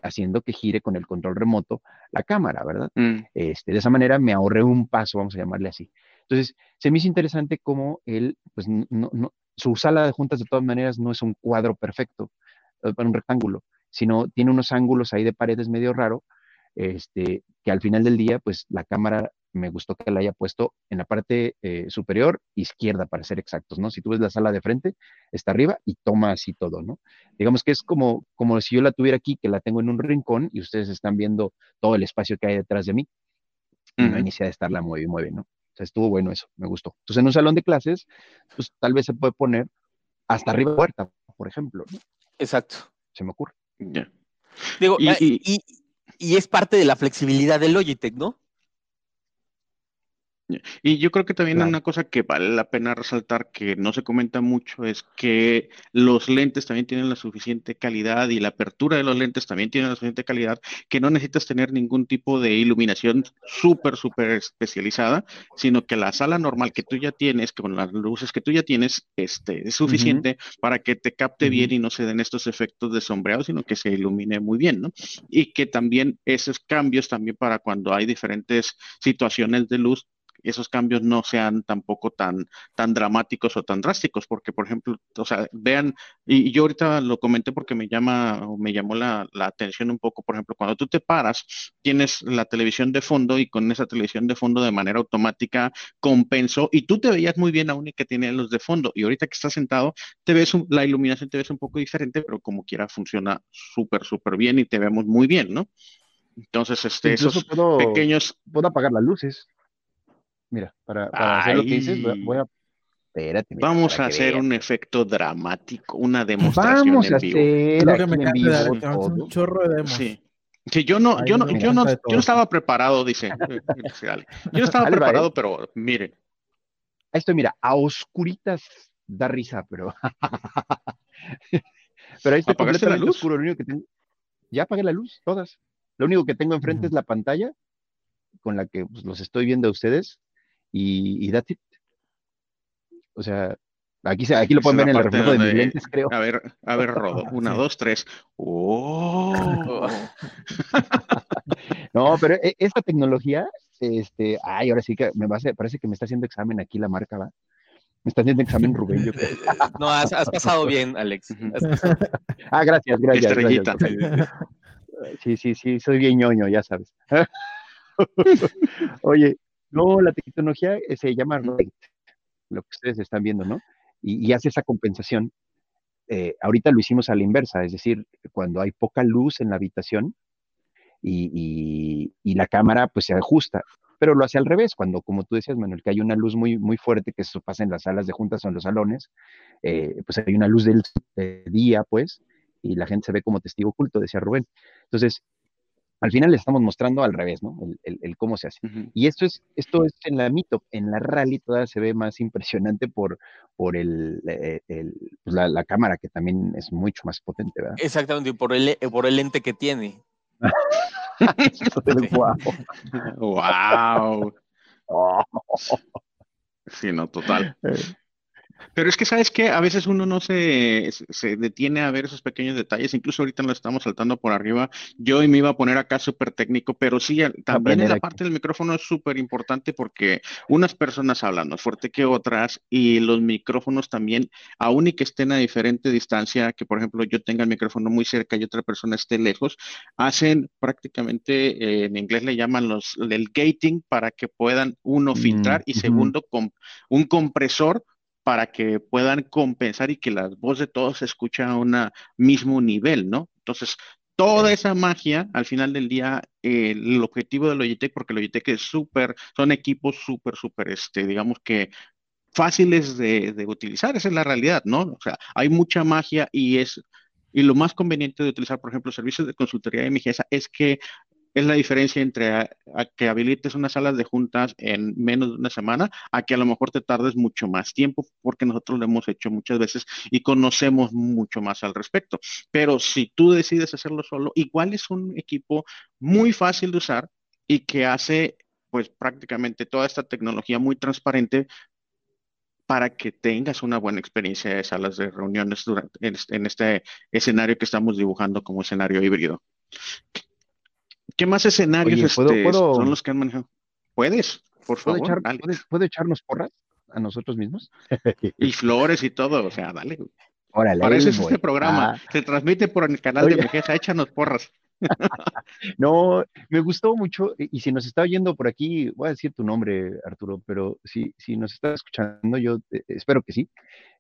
haciendo que gire con el control remoto la cámara, ¿verdad? Mm. Este, de esa manera me ahorré un paso, vamos a llamarle así. Entonces, se me hizo interesante cómo él, pues, no, su sala de juntas de todas maneras no es un cuadro perfecto, para un rectángulo, sino tiene unos ángulos ahí de paredes medio raro, este, que al final del día, pues la cámara me gustó que la haya puesto en la parte eh, superior izquierda, para ser exactos, ¿no? Si tú ves la sala de frente, está arriba y toma así todo, ¿no? Digamos que es como, como si yo la tuviera aquí, que la tengo en un rincón y ustedes están viendo todo el espacio que hay detrás de mí. Y no hay necesidad de estarla mueve y mueve, ¿no? O sea, estuvo bueno eso, me gustó. Entonces, en un salón de clases, pues tal vez se puede poner hasta arriba de la puerta, por ejemplo, ¿no? Exacto. Se me ocurre. Digo, y, y, y es parte de la flexibilidad del Logitech, ¿no? Y yo creo que también una cosa que vale la pena resaltar que no se comenta mucho es que los lentes también tienen la suficiente calidad y la apertura de los lentes también tiene la suficiente calidad que no necesitas tener ningún tipo de iluminación súper, súper especializada, sino que la sala normal que tú ya tienes, con las luces que tú ya tienes, este, es suficiente para que te capte bien y no se den estos efectos de sombreado, sino que se ilumine muy bien, ¿no? Y que también esos cambios también para cuando hay diferentes situaciones de luz esos cambios no sean tampoco tan, tan dramáticos o tan drásticos, porque por ejemplo, o sea, vean, y yo ahorita lo comenté porque me llama o me llamó la, la atención un poco, por ejemplo, cuando tú te paras, tienes la televisión de fondo y con esa televisión de fondo de manera automática compensó y tú te veías muy bien aún y que tenía los de fondo y ahorita que estás sentado, te ves, la iluminación te ves un poco diferente, pero como quiera funciona súper, súper bien y te vemos muy bien, ¿no? Entonces, este, esos pequeños... Puedo apagar las luces. Mira, para, hacer lo que dices, voy a Espérate, Vamos a hacer un efecto dramático, una demostración Vamos en vivo. Hacer un chorro de demos. Sí. Que yo no, yo no, yo no, yo no estaba preparado, dice. yo no estaba preparado, ¿eh? pero miren. Esto, mira, a oscuritas da risa, pero. pero ahí está completamente la luz? oscuro. Lo único que tengo... Ya apagué la luz, todas. Lo único que tengo enfrente es la pantalla con la que pues, los estoy viendo a ustedes y, y that's it. O sea, aquí, aquí lo pueden ver en el reflejo de mis lentes, creo. A ver, a ver, Rodo. Una, dos, tres. ¡Oh! no, pero e, esta tecnología, este, ay, ahora sí que me va a parece que me está haciendo examen aquí la marca, ¿va? Me está haciendo examen Rubén, yo creo. No, has, pasado bien, Alex. ah, gracias, gracias. Estrellita. Sí, sí, sí, soy bien ñoño, ya sabes. Oye, no, la tecnología se llama lo que ustedes están viendo, ¿no? Y, hace esa compensación. Eh, ahorita lo hicimos a la inversa, es decir, cuando hay poca luz en la habitación y, la cámara pues se ajusta, pero lo hace al revés, cuando, como tú decías, Manuel, que hay una luz muy, muy fuerte, que eso pasa en las salas de juntas o en los salones, eh, pues hay una luz del día, pues, y la gente se ve como testigo oculto, decía Rubén. Entonces, al final le estamos mostrando al revés, ¿no? El, cómo se hace. Y esto es, esto es en la mito, en la rally todavía se ve más impresionante por, por el, eh, pues la, cámara, que también es mucho más potente, ¿verdad? Exactamente, por el, por el lente que tiene. wow. wow. Sí, no, total. Pero es que, ¿sabes qué? A veces uno no se, se, detiene a ver esos pequeños detalles. Incluso ahorita lo estamos saltando por arriba. Yo me iba a poner acá súper técnico, pero sí, también la parte del micrófono es súper importante porque unas personas hablan más fuerte que otras y los micrófonos también, aun y que estén a diferente distancia, que por ejemplo yo tenga el micrófono muy cerca y otra persona esté lejos, hacen prácticamente, eh, en inglés le llaman los, el gating para que puedan, uno, filtrar y segundo, con un compresor para que puedan compensar y que la voz de todos se escuchen a un mismo nivel, ¿no? Entonces, toda esa magia, al final del día, eh, el objetivo de Logitech, porque Logitech es súper, son equipos súper, súper, este, digamos que fáciles de, de, utilizar, esa es la realidad, ¿no? O sea, hay mucha magia y es, y lo más conveniente de utilizar, por ejemplo, servicios de consultoría de MGS es que es la diferencia entre que habilites unas salas de juntas en menos de una semana a que a lo mejor te tardes mucho más tiempo porque nosotros lo hemos hecho muchas veces y conocemos mucho más al respecto. Pero si tú decides hacerlo solo, igual es un equipo muy fácil de usar y que hace pues prácticamente toda esta tecnología muy transparente para que tengas una buena experiencia de salas de reuniones durante, en este escenario que estamos dibujando como escenario híbrido. ¿Qué más escenarios este, son los que han manejado? ¿Puedes? Por favor. ¿puedo, echarnos porras a nosotros mismos? y flores y todo, o sea, dale. Órale, Para eso es este programa. Ah. Se transmite por el canal de Mejeja, échanos porras. no, me gustó mucho, y si nos está oyendo por aquí, voy a decir tu nombre, Arturo, pero si, si nos está escuchando, yo eh, espero que sí.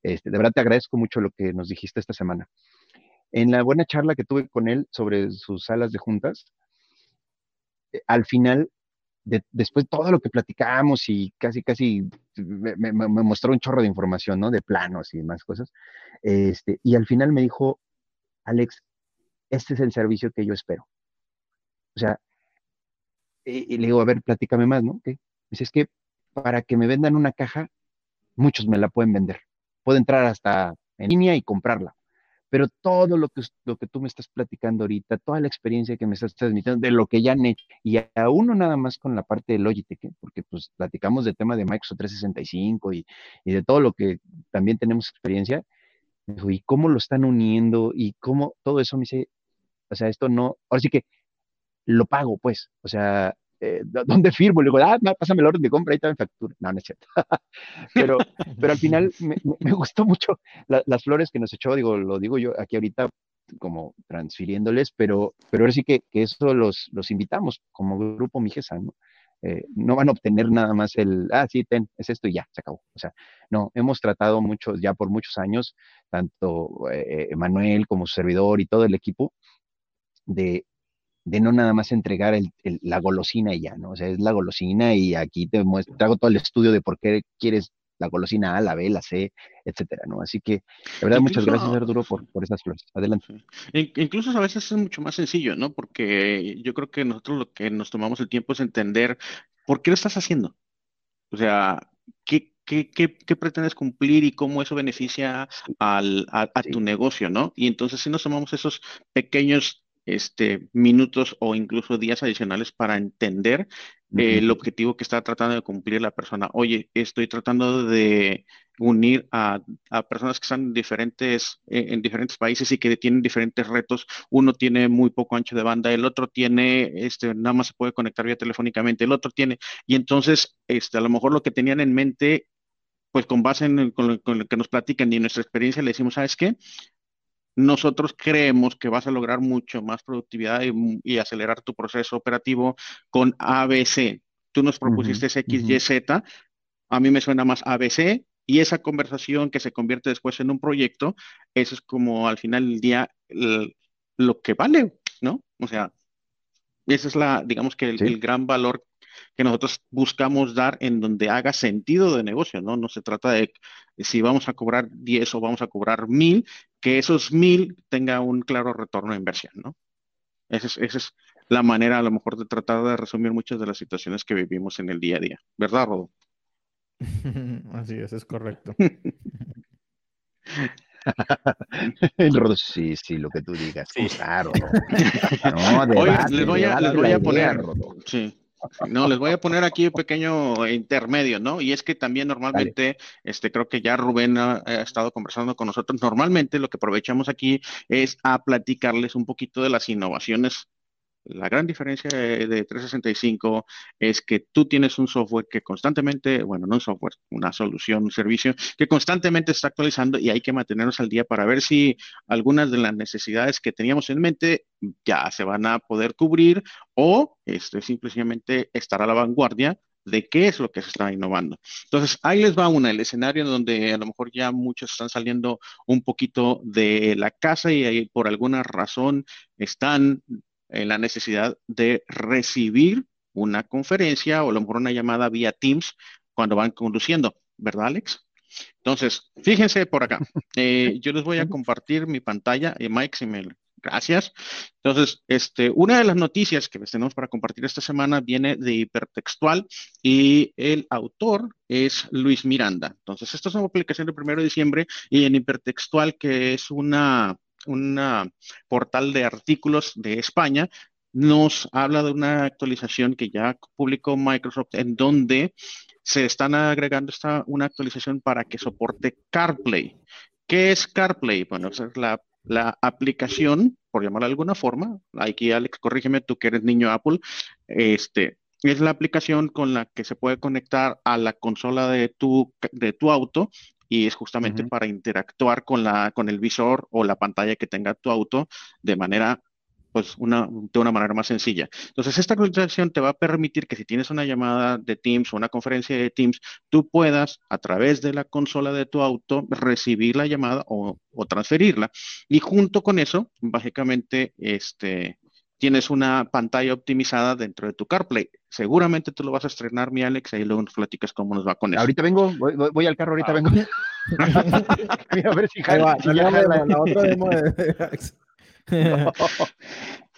Este, de verdad te agradezco mucho lo que nos dijiste esta semana. En la buena charla que tuve con él sobre sus salas de juntas, al final, después de todo lo que platicamos y casi, casi me, mostró un chorro de información, ¿no? De planos y demás cosas. Este, y al final me dijo, Alex, este es el servicio que yo espero. O sea, y, le digo, a ver, platícame más, ¿no? Dice, es que para que me vendan una caja, muchos me la pueden vender. Puedo entrar hasta en línea y comprarla pero todo lo que, lo que tú me estás platicando ahorita, toda la experiencia que me estás transmitiendo de lo que ya han hecho, y a uno nada más con la parte de Logitech, ¿eh? porque pues platicamos del tema de Microsoft 365 y, y de todo lo que también tenemos experiencia, y cómo lo están uniendo y cómo todo eso me dice, o sea, esto no, ahora sí que lo pago, pues, o sea, eh, ¿dónde firmo? Le digo, ah, pásame el orden de compra, ahí está en factura. No, no es cierto. pero, pero al final me, gustó mucho las flores que nos echó, digo, lo digo yo aquí ahorita como transfiriéndoles, pero, pero ahora sí que, que eso los, los invitamos como grupo Mijesa, ¿no? Eh, no van a obtener nada más el, ah, sí, ten, es esto y ya, se acabó. O sea, no, hemos tratado mucho, ya por muchos años, tanto eh, Manuel como su servidor y todo el equipo, de, de no nada más entregar el, la golosina y ya, ¿no? O sea, es la golosina y aquí te muestro, te hago todo el estudio de por qué quieres la golosina A, la B, la C, etcétera, ¿no? Así que, la verdad, muchas gracias, Arturo, por, por esas flores. Adelante. Incluso a veces es mucho más sencillo, ¿no? Porque yo creo que nosotros lo que nos tomamos el tiempo es entender por qué lo estás haciendo. O sea, ¿qué, qué, qué, pretendes cumplir y cómo eso beneficia al, a, tu negocio, ¿no? Y entonces si nos tomamos esos pequeños este, minutos o incluso días adicionales para entender el objetivo que está tratando de cumplir la persona. Oye, estoy tratando de unir a, personas que están en diferentes, en diferentes países y que tienen diferentes retos. Uno tiene muy poco ancho de banda, el otro tiene, este, nada más se puede conectar vía telefónicamente, el otro tiene, y entonces, este, a lo mejor lo que tenían en mente pues con base en con, lo, que nos platican y en nuestra experiencia le decimos, ¿sabes qué? Nosotros creemos que vas a lograr mucho más productividad y, acelerar tu proceso operativo con ABC. Tú nos propusiste X, Y, Z. A mí me suena más ABC y esa conversación que se convierte después en un proyecto, eso es como al final del día lo que vale, ¿no? O sea, ese es la, digamos que el, el gran valor que nosotros buscamos dar en donde haga sentido de negocio, ¿no? No se trata de si vamos a cobrar 10 o vamos a cobrar 1000, que esos 1000 tenga un claro retorno de inversión, ¿no? Esa es, la manera a lo mejor de tratar de resumir muchas de las situaciones que vivimos en el día a día, ¿verdad, Rodo? Así es, es correcto. Rodo, sí, sí, lo que tú digas. Sí. Claro. No, les voy a, les voy a poner. Sí. No, les voy a poner aquí un pequeño intermedio, ¿no? Y es que también normalmente, este, creo que ya Rubén ha, estado conversando con nosotros. Normalmente lo que aprovechamos aquí es a platicarles un poquito de las innovaciones la gran diferencia de, 365 es que tú tienes un software que constantemente, bueno, no un software, una solución, un servicio que constantemente está actualizando y hay que mantenernos al día para ver si algunas de las necesidades que teníamos en mente ya se van a poder cubrir o este, simplemente estar a la vanguardia de qué es lo que se está innovando. Entonces, ahí les va una, el escenario en donde a lo mejor ya muchos están saliendo un poquito de la casa y ahí por alguna razón están en la necesidad de recibir una conferencia o a lo mejor una llamada vía Teams cuando van conduciendo, ¿verdad, Alex? Entonces, fíjense por acá. Eh, yo les voy a compartir mi pantalla. Eh, Mike, si me... Gracias. Entonces, este, una de las noticias que les tenemos para compartir esta semana viene de Hipertextual y el autor es Luis Miranda. Entonces, esta es una publicación del 1 de diciembre y en Hipertextual, que es una un portal de artículos de España, nos habla de una actualización que ya publicó Microsoft en donde se están agregando esta, una actualización para que soporte CarPlay. ¿Qué es CarPlay? Bueno, es la, la aplicación, por llamarla de alguna forma, aquí Alex, corrígeme tú que eres niño Apple, este, es la aplicación con la que se puede conectar a la consola de tu, de tu auto y es justamente para interactuar con, la, con el visor o la pantalla que tenga tu auto de manera pues una, de una manera más sencilla. Entonces, esta actualización te va a permitir que si tienes una llamada de Teams o una conferencia de Teams, tú puedas a través de la consola de tu auto recibir la llamada o, o transferirla. Y junto con eso, básicamente, este, tienes una pantalla optimizada dentro de tu CarPlay. Seguramente tú lo vas a estrenar, mi Alex, y luego nos platicas cómo nos va con eso. Ahorita vengo, voy, al carro, ahorita ah. vengo. a ver si, jala, la, otra demo de...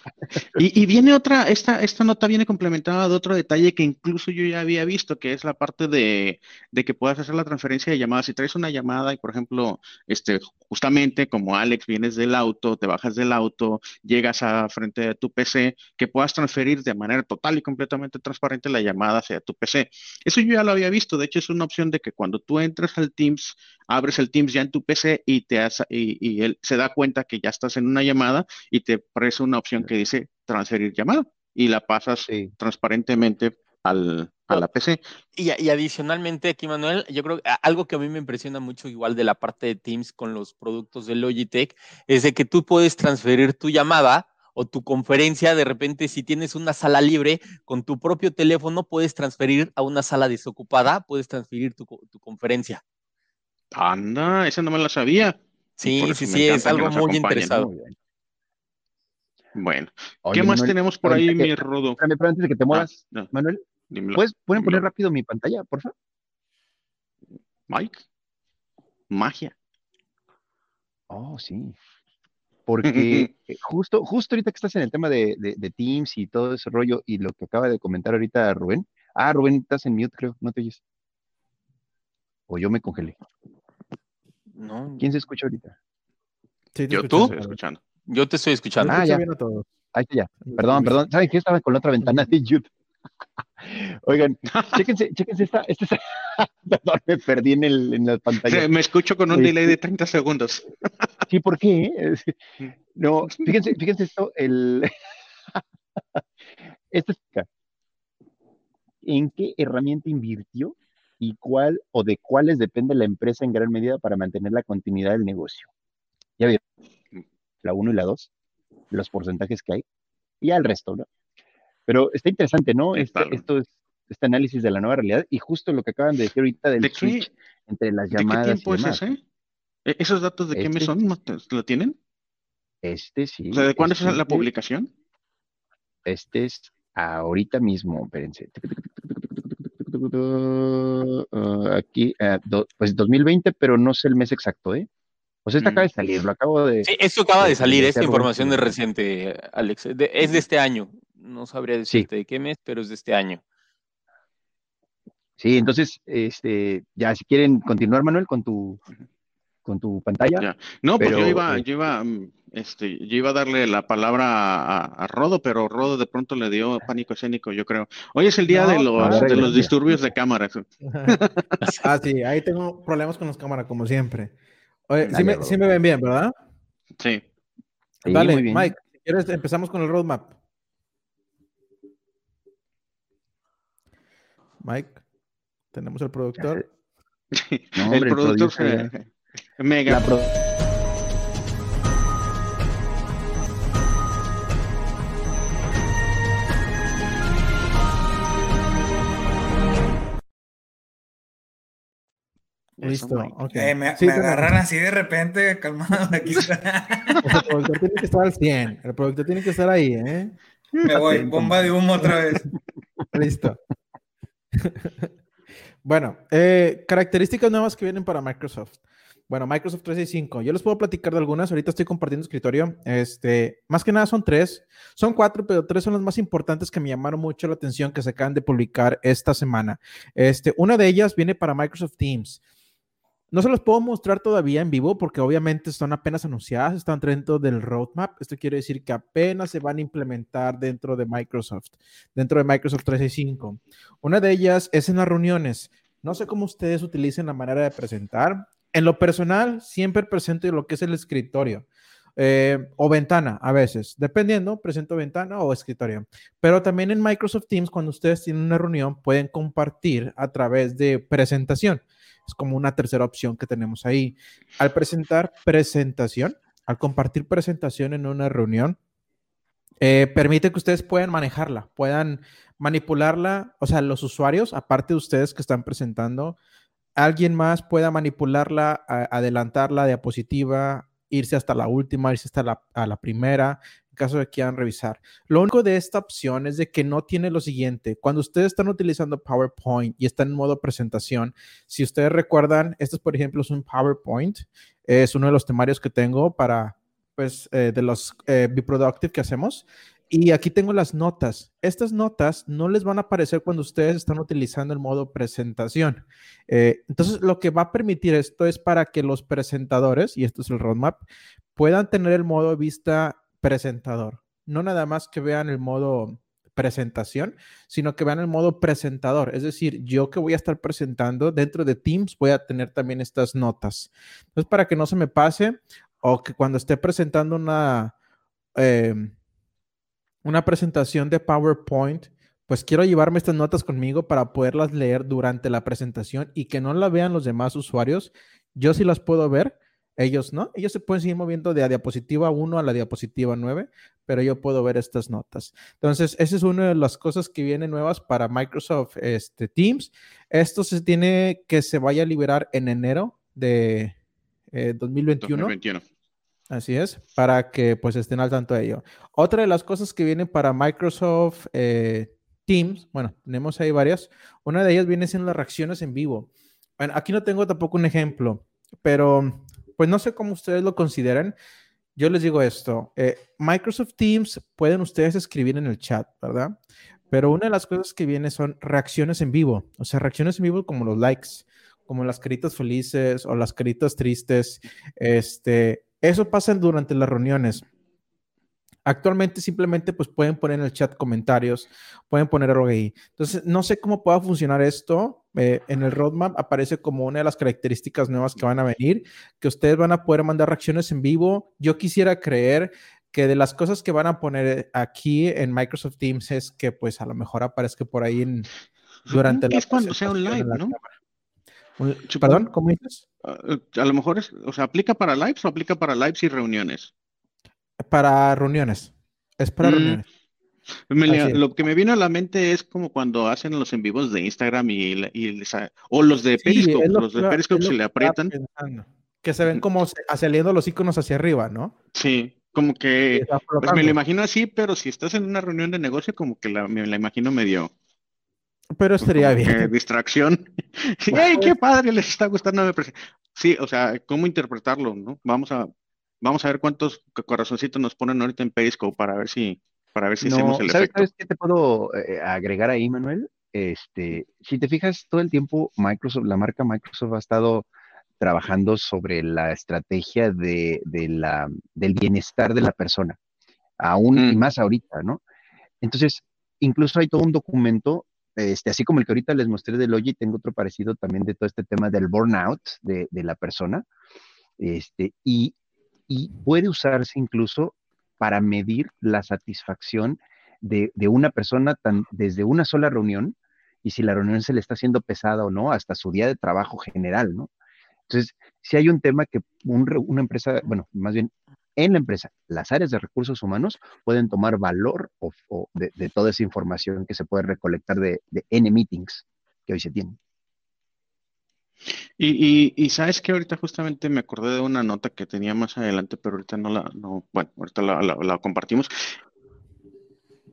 Y, viene otra, esta, esta nota viene complementada de otro detalle que incluso yo ya había visto, que es la parte de, que puedas hacer la transferencia de llamadas. Si traes una llamada y, por ejemplo, este, justamente como Alex, vienes del auto, te bajas del auto, llegas a frente de tu PC, que puedas transferir de manera total y completamente transparente la llamada hacia tu PC. Eso yo ya lo había visto. De hecho, es una opción de que cuando tú entras al Teams, abres el Teams ya en tu PC y, te y, él se da cuenta que ya estás en una llamada y te aparece una opción que dice transferir llamada. y la pasas transparentemente al, a la PC. Y, y, adicionalmente aquí, Manuel, yo creo que algo que a mí me impresiona mucho igual de la parte de Teams con los productos de Logitech es de que tú puedes transferir tu llamada o tu conferencia, de repente si tienes una sala libre, con tu propio teléfono puedes transferir a una sala desocupada, puedes transferir tu, tu conferencia. Anda, esa no me la sabía. Sí, sí, sí, es algo muy interesante. Bueno, ¿qué más tenemos por ahí, mi Rodo? pero antes de que te muevas, ah, Manuel, ¿puedes, ¿pueden poner rápido mi pantalla, por favor? Mike, magia. Oh, sí. Porque justo, justo ahorita que estás en el tema de, de, Teams y todo ese rollo y lo que acaba de comentar ahorita Rubén. Ah, Rubén, estás en mute, creo, no te oyes. O yo me congelé. No. ¿Quién se escucha ahorita? Sí, yo tú estoy escuchando. Yo te estoy escuchando. Ah, ya. Ahí está ya. Perdón, perdón. ¿Saben qué? Estaba con la otra ventana de YouTube. Oigan, chéquense, chéquense esta, esta, perdón, me perdí en, el, en la pantalla. Me escucho con un delay de 30 segundos. sí, ¿por qué? No, fíjense, fíjense esto, el, esto es, ¿en qué herramienta invirtió y cuál o de cuáles depende la empresa en gran medida para mantener la continuidad del negocio? Ya vieron, la 1 y la 2, los porcentajes que hay, y al resto, ¿no? Pero está interesante, ¿no? Este, esto es este análisis de la nueva realidad y justo lo que acaban de decir ahorita del switch entre las llamadas. ¿De qué tiempo es ese? ¿E-, ¿Esos datos de qué mes este son? ¿Lo tienen? Este sí. O sea, ¿de cuándo es la publicación? Este es ahorita mismo, espérense. Aquí, pues 2020, pero no sé el mes exacto, ¿eh? Pues esta acaba de salir, lo acabo de. Sí, esto acaba de salir, esta información es reciente, Alex. es de este año. No sabría decirte de qué mes, pero es de este año. Sí, entonces, este, ya si quieren continuar, Manuel, con tu con tu pantalla. No, pues yo iba, eh, yo iba, este, yo iba a darle la palabra a, Rodo, pero Rodo de pronto le dio pánico escénico, yo creo. Hoy es el día de los, de los disturbios de cámaras. ah, sí, ahí tengo problemas con las cámaras, como siempre. Oye, sí, me, sí me, ven bien, ¿verdad? Sí. Dale, Mike, si quieres, empezamos con el roadmap. Mike, tenemos el productor. el, productor mega. Listo, okay. me, agarran así de repente, calmado, aquí el productor tiene que estar al 100, el productor tiene que estar ahí, ¿eh? Me voy, bomba de humo otra vez. Listo. bueno, eh, características nuevas que vienen para Microsoft. Bueno, Microsoft 365. Yo les puedo platicar de algunas. Ahorita estoy compartiendo escritorio. Este, más que nada son tres. Son cuatro, pero tres son las más importantes que me llamaron mucho la atención que se acaban de publicar esta semana. Este, una de ellas viene para Microsoft Teams. No se los puedo mostrar todavía en vivo porque obviamente están apenas anunciadas, están dentro del roadmap. Esto quiere decir que apenas se van a implementar dentro de Microsoft, dentro de Microsoft 365. Una de ellas es en las reuniones. No sé cómo ustedes utilicen la manera de presentar. En lo personal, siempre presento lo que es el escritorio. Eh, o ventana a veces, dependiendo, presento ventana o escritorio. Pero también en Microsoft Teams, cuando ustedes tienen una reunión, pueden compartir a través de presentación. Es como una tercera opción que tenemos ahí. Al presentar presentación, al compartir presentación en una reunión, eh, permite que ustedes puedan manejarla, puedan manipularla, o sea, los usuarios, aparte de ustedes que están presentando, alguien más pueda manipularla, adelantar la diapositiva, irse hasta la última, irse hasta la, primera, en caso de que quieran revisar. Lo único de esta opción es de que no tiene lo siguiente. Cuando ustedes están utilizando PowerPoint y están en modo presentación, si ustedes recuerdan, este por ejemplo es un PowerPoint, es uno de los temarios que tengo para, pues, eh, de los eh, Be Productive que hacemos. Y aquí tengo las notas. Estas notas no les van a aparecer cuando ustedes están utilizando el modo presentación. Eh, entonces, lo que va a permitir esto es para que los presentadores, y esto es el roadmap, puedan tener el modo vista presentador. No nada más que vean el modo presentación, sino que vean el modo presentador. Es decir, yo que voy a estar presentando dentro de Teams voy a tener también estas notas. Entonces, para que no se me pase o que cuando esté presentando una, em, una presentación de PowerPoint, pues quiero llevarme estas notas conmigo para poderlas leer durante la presentación y que no la vean los demás usuarios. Yo sí las puedo ver, ellos no. Ellos se pueden seguir moviendo de la diapositiva 1 a la diapositiva 9, pero yo puedo ver estas notas. Entonces, esa es una de las cosas que vienen nuevas para Microsoft este, Teams. Esto se tiene que se vaya a liberar en enero de 2021. Eh, 2021. Así es, para que pues estén al tanto de ello. Otra de las cosas que vienen para Microsoft eh, Teams, bueno, tenemos ahí varias. Una de ellas viene siendo las reacciones en vivo. Bueno, aquí no tengo tampoco un ejemplo, pero pues no sé cómo ustedes lo consideran. Yo les digo esto, eh, Microsoft Teams pueden ustedes escribir en el chat, ¿verdad? Pero una de las cosas que viene son reacciones en vivo, o sea, reacciones en vivo como los likes, como las caritas felices o las caritas tristes. Este, eso pasa durante las reuniones. Actualmente simplemente pues pueden poner en el chat comentarios, pueden poner algo ahí. Entonces, no sé cómo pueda funcionar esto. Eh, en el roadmap aparece como una de las características nuevas que van a venir, que ustedes van a poder mandar reacciones en vivo. Yo quisiera creer que de las cosas que van a poner aquí en Microsoft Teams es que pues a lo mejor aparezca por ahí en, durante la... Es cuando sea un live, ¿no? Perdón, ¿cómo dices? Ah, a lo mejor es, o sea, ¿aplica para lives o aplica para lives y reuniones? Para reuniones. Es para mm. reuniones. lo que me vino a la mente es como cuando hacen los en vivos de Instagram y, o los de Periscope, los de Periscope se le aprietan. Que se ven como saliendo los iconos hacia arriba, ¿no? Sí, como que pues me lo imagino así, pero si estás en una reunión de negocio, como que la, me la imagino medio. Pero estaría bien. distracción. ¡Ay, qué padre! Les está gustando. Sí, o sea, ¿cómo interpretarlo? ¿no? Vamos a Vamos a ver cuántos corazoncitos nos ponen ahorita en Periscope para ver si, para ver si hacemos el ¿sabes, efecto. ¿Sabes qué te puedo eh, agregar ahí, Manuel? Este, si te fijas, todo el tiempo Microsoft, la marca Microsoft ha estado trabajando sobre la estrategia de, la, del bienestar de la persona, aún y mm. más ahorita, ¿no? Entonces, incluso hay todo un documento, este, así como el que ahorita les mostré de Logi, tengo otro parecido también de todo este tema del burnout de, de la persona, este, y y puede usarse incluso para medir la satisfacción de, una persona tan, desde una sola reunión y si la reunión se le está haciendo pesada o no, hasta su día de trabajo general, ¿no? Entonces, si hay un tema que una empresa, bueno, más bien en la empresa, las áreas de recursos humanos pueden tomar valor de, toda esa información que se puede recolectar de, N meetings que hoy se tienen. Y, sabes que ahorita justamente me acordé de una nota que tenía más adelante, pero ahorita no la, no, bueno, ahorita la, compartimos.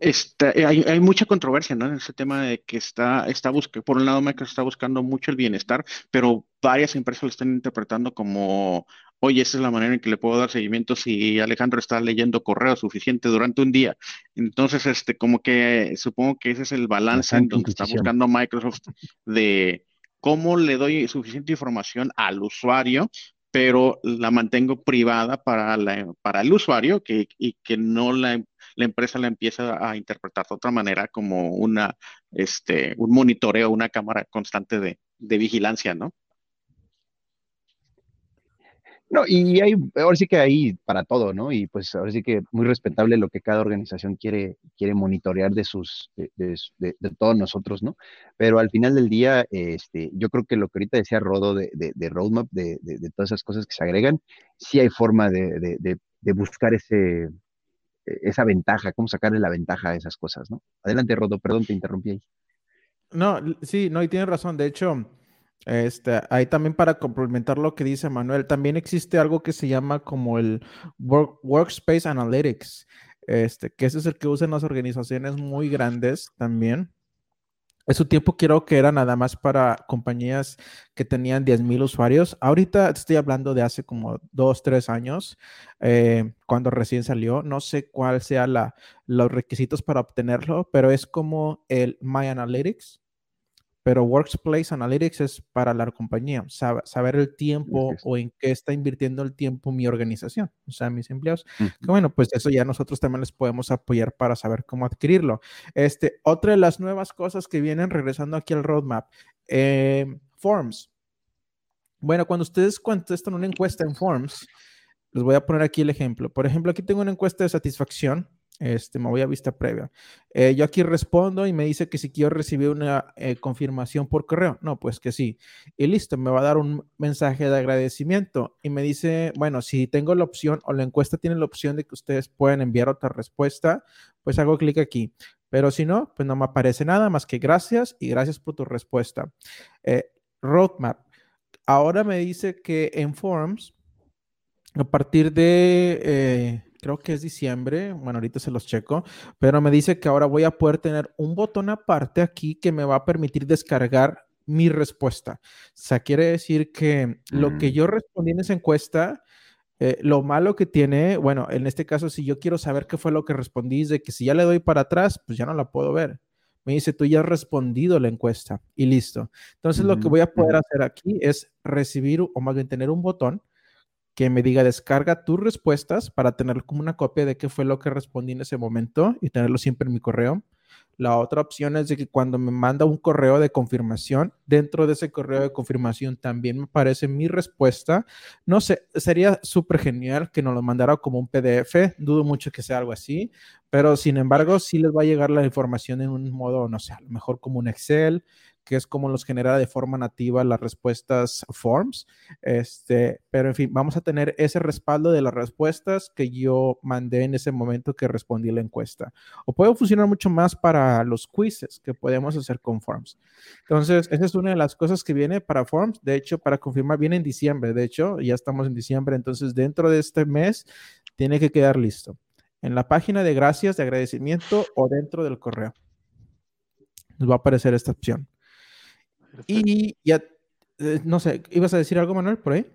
Este, hay, mucha controversia ¿no? en ese tema de que está, está buscando, por un lado Microsoft está buscando mucho el bienestar, pero varias empresas lo están interpretando como, oye, esa es la manera en que le puedo dar seguimiento si Alejandro está leyendo correo suficiente durante un día. Entonces, este, como que supongo que ese es el balance en donde está buscando Microsoft de cómo le doy suficiente información al usuario, pero la mantengo privada para, para el usuario que, y que no la, empresa la empieza a interpretar de otra manera como una, este, un monitoreo, una cámara constante de, de vigilancia, ¿no? No, y hay, ahora sí que hay para todo, ¿no? Y pues ahora sí que muy respetable lo que cada organización quiere, quiere monitorear de sus, de, de, todos nosotros, ¿no? Pero al final del día, este, yo creo que lo que ahorita decía Rodo de, roadmap, de, todas esas cosas que se agregan, sí hay forma de, buscar ese, esa ventaja, cómo sacarle la ventaja a esas cosas, ¿no? Adelante, Rodo, perdón, te interrumpí ahí. No, sí, no, y tienes razón. De hecho, este, ahí también para complementar lo que dice Manuel, también existe algo que se llama como el Workspace Analytics, este, que ese es el que usan las organizaciones muy grandes también. En su tiempo quiero que era nada más para compañías que tenían 10.000 usuarios. Ahorita estoy hablando de hace como dos, tres años, eh, cuando recién salió. No sé cuál sea los requisitos para obtenerlo, pero es como el My Analytics pero Workplace Analytics es para la compañía, saber el tiempo o en qué está invirtiendo el tiempo mi organización, o sea, mis empleados. bueno, pues eso ya nosotros también les podemos apoyar para saber cómo adquirirlo. Este, otra de las nuevas cosas que vienen regresando aquí al roadmap, eh, Forms. Bueno, cuando ustedes contestan una encuesta en Forms, les voy a poner aquí el ejemplo. Por ejemplo, aquí tengo una encuesta de satisfacción Este, me voy a vista previa. Eh, yo aquí respondo y me dice que si quiero recibir una eh, confirmación por correo. No, pues que sí. Y listo, me va a dar un mensaje de agradecimiento y me dice, bueno, si tengo la opción o la encuesta tiene la opción de que ustedes pueden enviar otra respuesta, pues hago clic aquí. Pero si no, pues no me aparece nada más que gracias y gracias por tu respuesta. Eh, roadmap. Ahora me dice que en Forms, a partir de creo que es diciembre, bueno, ahorita se los checo, pero me dice que ahora voy a poder tener un botón aparte aquí que me va a permitir descargar mi respuesta. O sea, quiere decir que lo que mm. yo respondí en esa encuesta, eh, lo malo que tiene, bueno, en este caso, si yo quiero saber qué fue lo que respondí, es de que si ya le doy para atrás, pues ya no la puedo ver. Me dice, tú ya has respondido la encuesta y listo. Entonces, lo que voy a poder hacer aquí es recibir o más bien tener un botón que me diga descarga tus respuestas para tener como una copia de qué fue lo que respondí en ese momento y tenerlo siempre en mi correo. La otra opción es de que cuando me manda un correo de confirmación, dentro de ese correo de confirmación también me aparece mi respuesta. No sé, sería súper genial que nos lo mandara como un PDF. Dudo mucho que sea algo así, pero sin embargo, sí les va a llegar la información en un modo, no sé, a lo mejor como un Excel, que es como los genera de forma nativa las respuestas forms. Este, pero en fin, vamos a tener ese respaldo de las respuestas que yo mandé en ese momento que respondí la encuesta. O puede funcionar mucho más para los quizzes que podemos hacer con forms. Entonces, esa es una de las cosas que viene para forms. De hecho, para confirmar, viene en diciembre. De hecho, ya estamos en diciembre. Entonces, dentro de este mes, tiene que quedar listo. En la página de gracias, de agradecimiento o dentro del correo. Nos va a aparecer esta opción. Y ya, eh, no sé, ¿ibas a decir algo, Manuel, por ahí?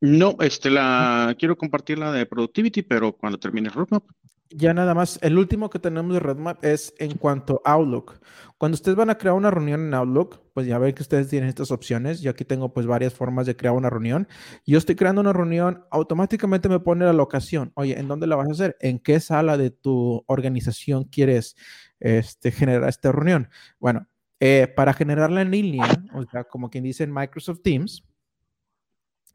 No, este, la quiero compartir la de Productivity, pero cuando termine el roadmap. Ya nada más, el último que tenemos de roadmap es en cuanto a Outlook. Cuando ustedes van a crear una reunión en Outlook, pues ya ven que ustedes tienen estas opciones. Yo aquí tengo pues varias formas de crear una reunión. Yo estoy creando una reunión, automáticamente me pone la locación. Oye, ¿en dónde la vas a hacer? ¿En qué sala de tu organización quieres este, generar esta reunión? Bueno, eh, para generarla en línea, o sea, como quien dice en Microsoft Teams,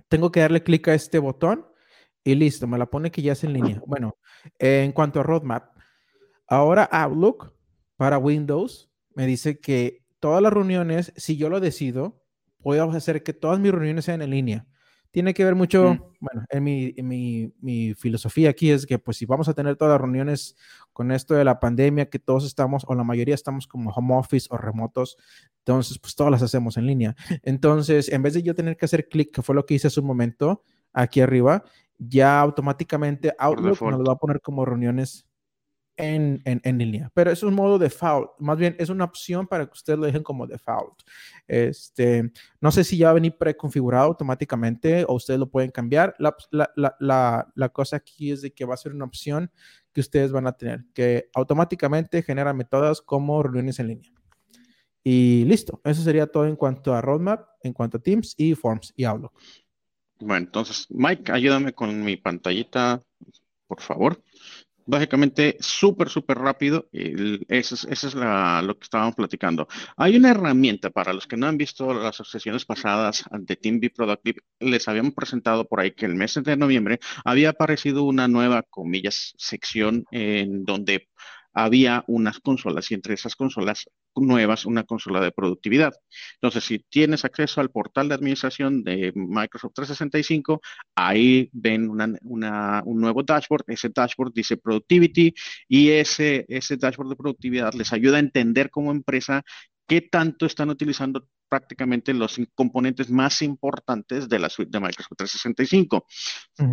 tengo que darle clic a este botón y listo, me la pone que ya es en línea. Bueno, en cuanto a roadmap, ahora Outlook para Windows me dice que todas las reuniones, si yo lo decido, puedo hacer que todas mis reuniones sean en línea tiene que ver mucho, mm. bueno, en, mi, mi, mi, filosofía aquí es que pues si vamos a tener todas las reuniones con esto de la pandemia, que todos estamos, o la mayoría estamos como home office o remotos, entonces pues todas las hacemos en línea. Entonces, en vez de yo tener que hacer clic, que fue lo que hice hace un momento, aquí arriba, ya automáticamente Outlook nos lo va a poner como reuniones en, en, línea. Pero es un modo default, más bien es una opción para que ustedes lo dejen como default. Este, no sé si ya va a venir preconfigurado automáticamente o ustedes lo pueden cambiar. La, la, la, la, cosa aquí es de que va a ser una opción que ustedes van a tener, que automáticamente genera métodos como reuniones en línea. Y listo, eso sería todo en cuanto a roadmap, en cuanto a Teams y Forms y Outlook. Bueno, entonces, Mike, ayúdame con mi pantallita, por favor básicamente súper, súper rápido. eso es, lo que estábamos platicando. Hay una herramienta para los que no han visto las sesiones pasadas de Team Be Productive. Les habíamos presentado por ahí que el mes de noviembre había aparecido una nueva, comillas, sección en donde había unas consolas y entre esas consolas nuevas una consola de productividad. Entonces, si tienes acceso al portal de administración de Microsoft 365, ahí ven un nuevo dashboard. Ese dashboard dice Productivity y ese, ese dashboard de productividad les ayuda a entender como empresa qué tanto están utilizando prácticamente los componentes más importantes de la suite de Microsoft 365.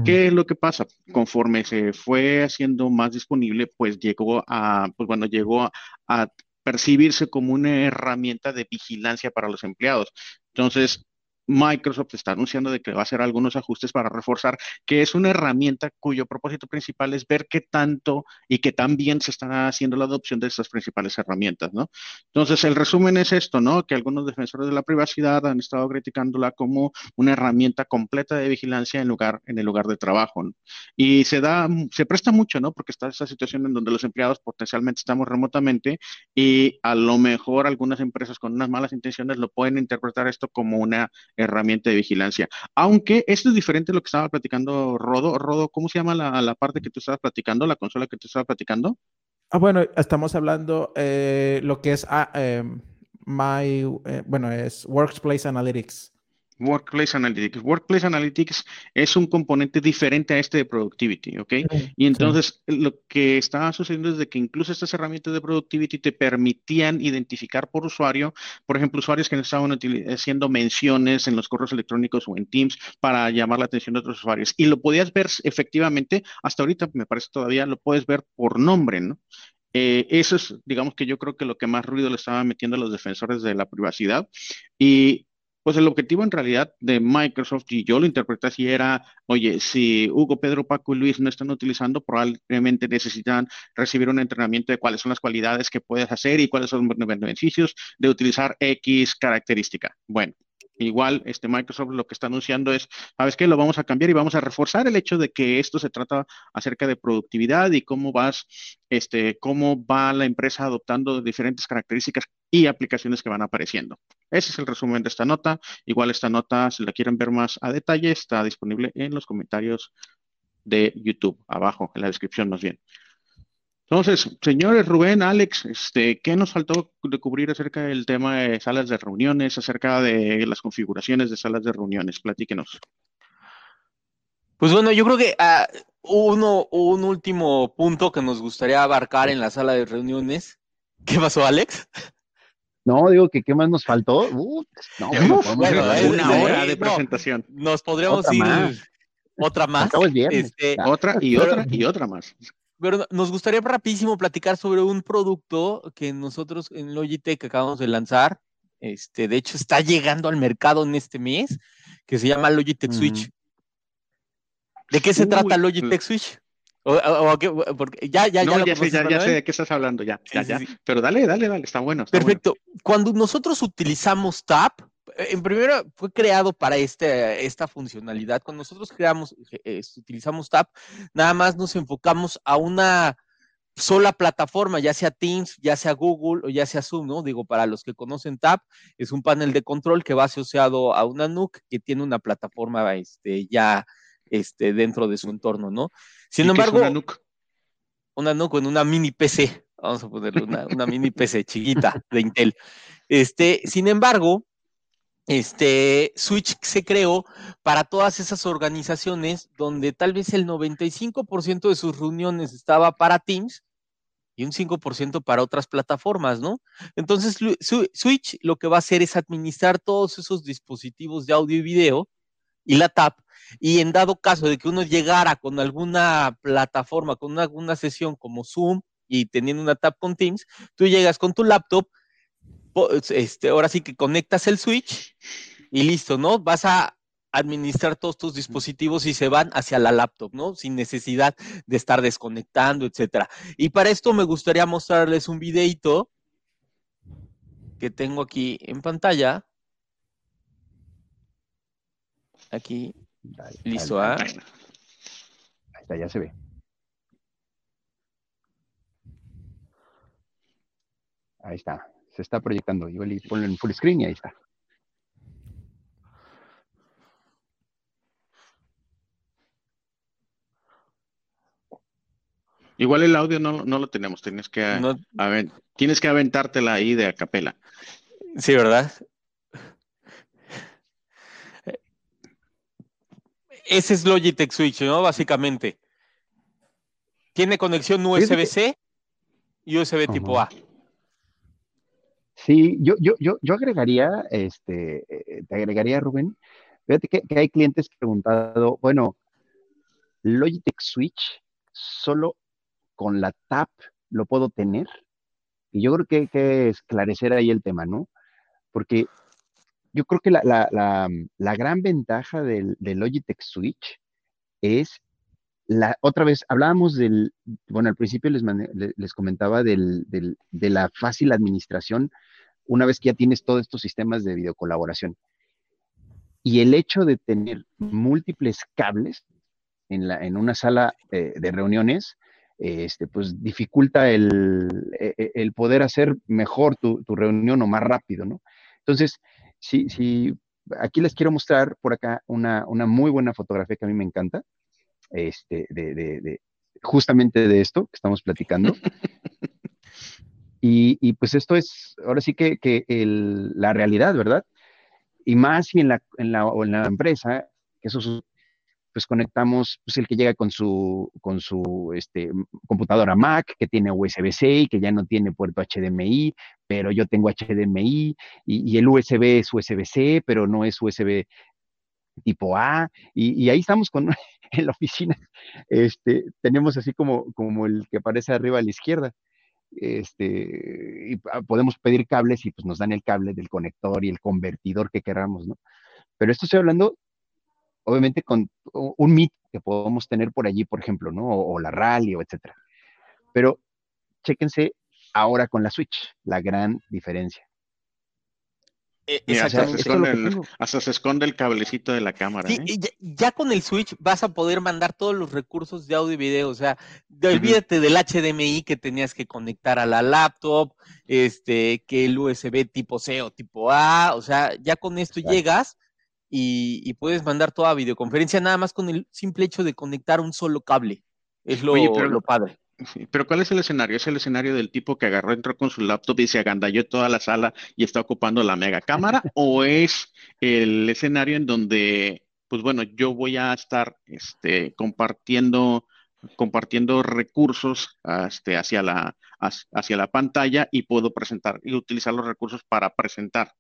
¿Qué es lo que pasa? Conforme se fue haciendo más disponible, pues llegó a, pues bueno, llegó a percibirse como una herramienta de vigilancia para los empleados. Entonces, Microsoft está anunciando de que va a hacer algunos ajustes para reforzar, que es una herramienta cuyo propósito principal es ver qué tanto y qué tan bien se está haciendo la adopción de estas principales herramientas, ¿no? Entonces, el resumen es esto, ¿no? Que algunos defensores de la privacidad han estado criticándola como una herramienta completa de vigilancia en, lugar, en el lugar de trabajo, ¿no? Y se da, se presta mucho, ¿no? Porque está esa situación en donde los empleados potencialmente estamos remotamente y a lo mejor algunas empresas con unas malas intenciones lo pueden interpretar esto como una herramienta de vigilancia. Aunque esto es diferente de lo que estaba platicando Rodo. Rodo, ¿cómo se llama la, la parte que tú estabas platicando, la consola que tú estabas platicando? Ah, bueno, estamos hablando eh, lo que es ah, em, My, eh, bueno, es Workplace Analytics. Workplace Analytics. Workplace Analytics es un componente diferente a este de Productivity, ¿ok? y entonces lo que estaba sucediendo es de que incluso estas herramientas de Productivity te permitían identificar por usuario, por ejemplo, usuarios que estaban haciendo menciones en los correos electrónicos o en Teams para llamar la atención de otros usuarios. Y lo podías ver efectivamente, hasta ahorita me parece todavía, lo puedes ver por nombre, ¿no? Eh, eso es, digamos que yo creo que lo que más ruido le estaba metiendo a los defensores de la privacidad. Y pues el objetivo en realidad de Microsoft, y yo lo interpreté así, era, oye, si Hugo, Pedro, Paco y Luis no están utilizando, probablemente necesitan recibir un entrenamiento de cuáles son las cualidades que puedes hacer y cuáles son los beneficios de utilizar X característica. Bueno, Igual, este Microsoft lo que está anunciando es, ¿sabes qué? Lo vamos a cambiar y vamos a reforzar el hecho de que esto se trata acerca de productividad y cómo vas, este, cómo va la empresa adoptando diferentes características y aplicaciones que van apareciendo. Ese es el resumen de esta nota. Igual esta nota, si la quieren ver más a detalle, está disponible en los comentarios de YouTube, abajo, en la descripción más bien. Entonces, señores Rubén, Alex, este, ¿qué nos faltó de cubrir acerca del tema de salas de reuniones, acerca de las configuraciones de salas de reuniones? Platíquenos. Pues bueno, yo creo que uh, uno, un último punto que nos gustaría abarcar en la sala de reuniones. ¿Qué pasó, Alex? No, digo que qué más nos faltó. no, bueno, una hora de presentación. nos podríamos ir otra más. Este, otra y otra y otra más. Pero nos gustaría rapidísimo platicar sobre un producto que nosotros en Logitech acabamos de lanzar. Este, de hecho, está llegando al mercado en este mes, que se llama Logitech Switch. ¿De qué se trata Logitech Switch? Porque ya, ya, ya, ya, sé, ya, sé de qué estás hablando, ya, ya, ya. Pero dale, dale, dale, está bueno. Perfecto. Cuando nosotros utilizamos TAP, en primero fue creado para este, esta funcionalidad. Cuando nosotros creamos, eh, utilizamos TAP, nada más nos enfocamos a una sola plataforma, ya sea Teams, ya sea Google o ya sea Zoom, ¿no? Digo, para los que conocen TAP, es un panel de control que va asociado a una NUC que tiene una plataforma este, ya este, dentro de su entorno, ¿no? Sin embargo, una NUC? Una NUC en una mini PC, vamos a ponerle una, una mini PC chiquita de Intel. Este, sin embargo, este Switch se creó para todas esas organizaciones donde tal vez el 95% de sus reuniones estaba para Teams y un 5% para otras plataformas, ¿no? Entonces, Switch lo que va a hacer es administrar todos esos dispositivos de audio y video y la TAP, y en dado caso de que uno llegara con alguna plataforma, con alguna sesión como Zoom y teniendo una TAP con Teams, tú llegas con tu laptop este, ahora sí que conectas el switch y listo, ¿no? Vas a administrar todos tus dispositivos y se van hacia la laptop, ¿no? Sin necesidad de estar desconectando, etcétera. Y para esto me gustaría mostrarles un videito que tengo aquí en pantalla. Aquí. listo, ¿ah? Ahí está, ya se ve. Ahí está se está proyectando. Igual y ponlo en full screen y ahí está. Igual el audio no, lo tenemos, tienes que, tienes que aventártela ahí de acapela. Sí, ¿verdad? Ese es Logitech Switch, ¿no? Básicamente. Tiene conexión USB-C y USB tipo A. Sí, yo, yo, yo, yo agregaría, este, eh, te agregaría, Rubén, fíjate que, hay clientes que han preguntado, bueno, Logitech Switch, solo con la TAP lo puedo tener. Y yo creo que hay que esclarecer ahí el tema, ¿no? Porque yo creo que la, la, la, la gran ventaja del, Logitech Switch es la, otra vez, hablábamos del, bueno, al principio les, les comentaba del, del, de la fácil administración una vez que ya tienes todos estos sistemas de videocolaboración. Y el hecho de tener múltiples cables en, la, en una sala eh, de reuniones, este, pues dificulta el, e, e, el poder hacer mejor tu, tu, reunión o más rápido, ¿no? Entonces, si, si aquí les quiero mostrar por acá una, muy buena fotografía que a mí me encanta, este, de, justamente de esto que estamos platicando. Y, pues esto es, ahora sí que, la realidad, ¿verdad? Y más si en la, en la, en la empresa, que eso pues conectamos, pues el que llega con su, con su este, computadora Mac, que tiene USB-C y que ya no tiene puerto HDMI, pero yo tengo HDMI y, el USB es USB-C, pero no es USB tipo A, y, ahí estamos con, en la oficina, este, tenemos así como, como el que aparece arriba a la izquierda, este, y podemos pedir cables y pues nos dan el cable del conector y el convertidor que queramos, ¿no? Pero esto estoy hablando obviamente con un mito que podemos tener por allí, por ejemplo, ¿no? O, la rally, o etcétera. Pero chéquense ahora con la Switch, la gran diferencia. E, hasta, se esconde el, cablecito de la cámara. Sí, ¿eh? ya, con el Switch vas a poder mandar todos los recursos de audio y video. O sea, olvídate del HDMI que tenías que conectar a la laptop, este, que el USB tipo C o tipo A. O sea, ya con esto llegas y, puedes mandar toda videoconferencia nada más con el simple hecho de conectar un solo cable. Es lo, lo padre. Pero ¿cuál es el escenario? ¿Es el escenario del tipo que agarró, entró con su laptop y se agandalló toda la sala y está ocupando la mega cámara? ¿O es el escenario en donde, pues bueno, yo voy a estar este, compartiendo, compartiendo recursos este, hacia, la, hacia la pantalla y puedo presentar y utilizar los recursos para presentar?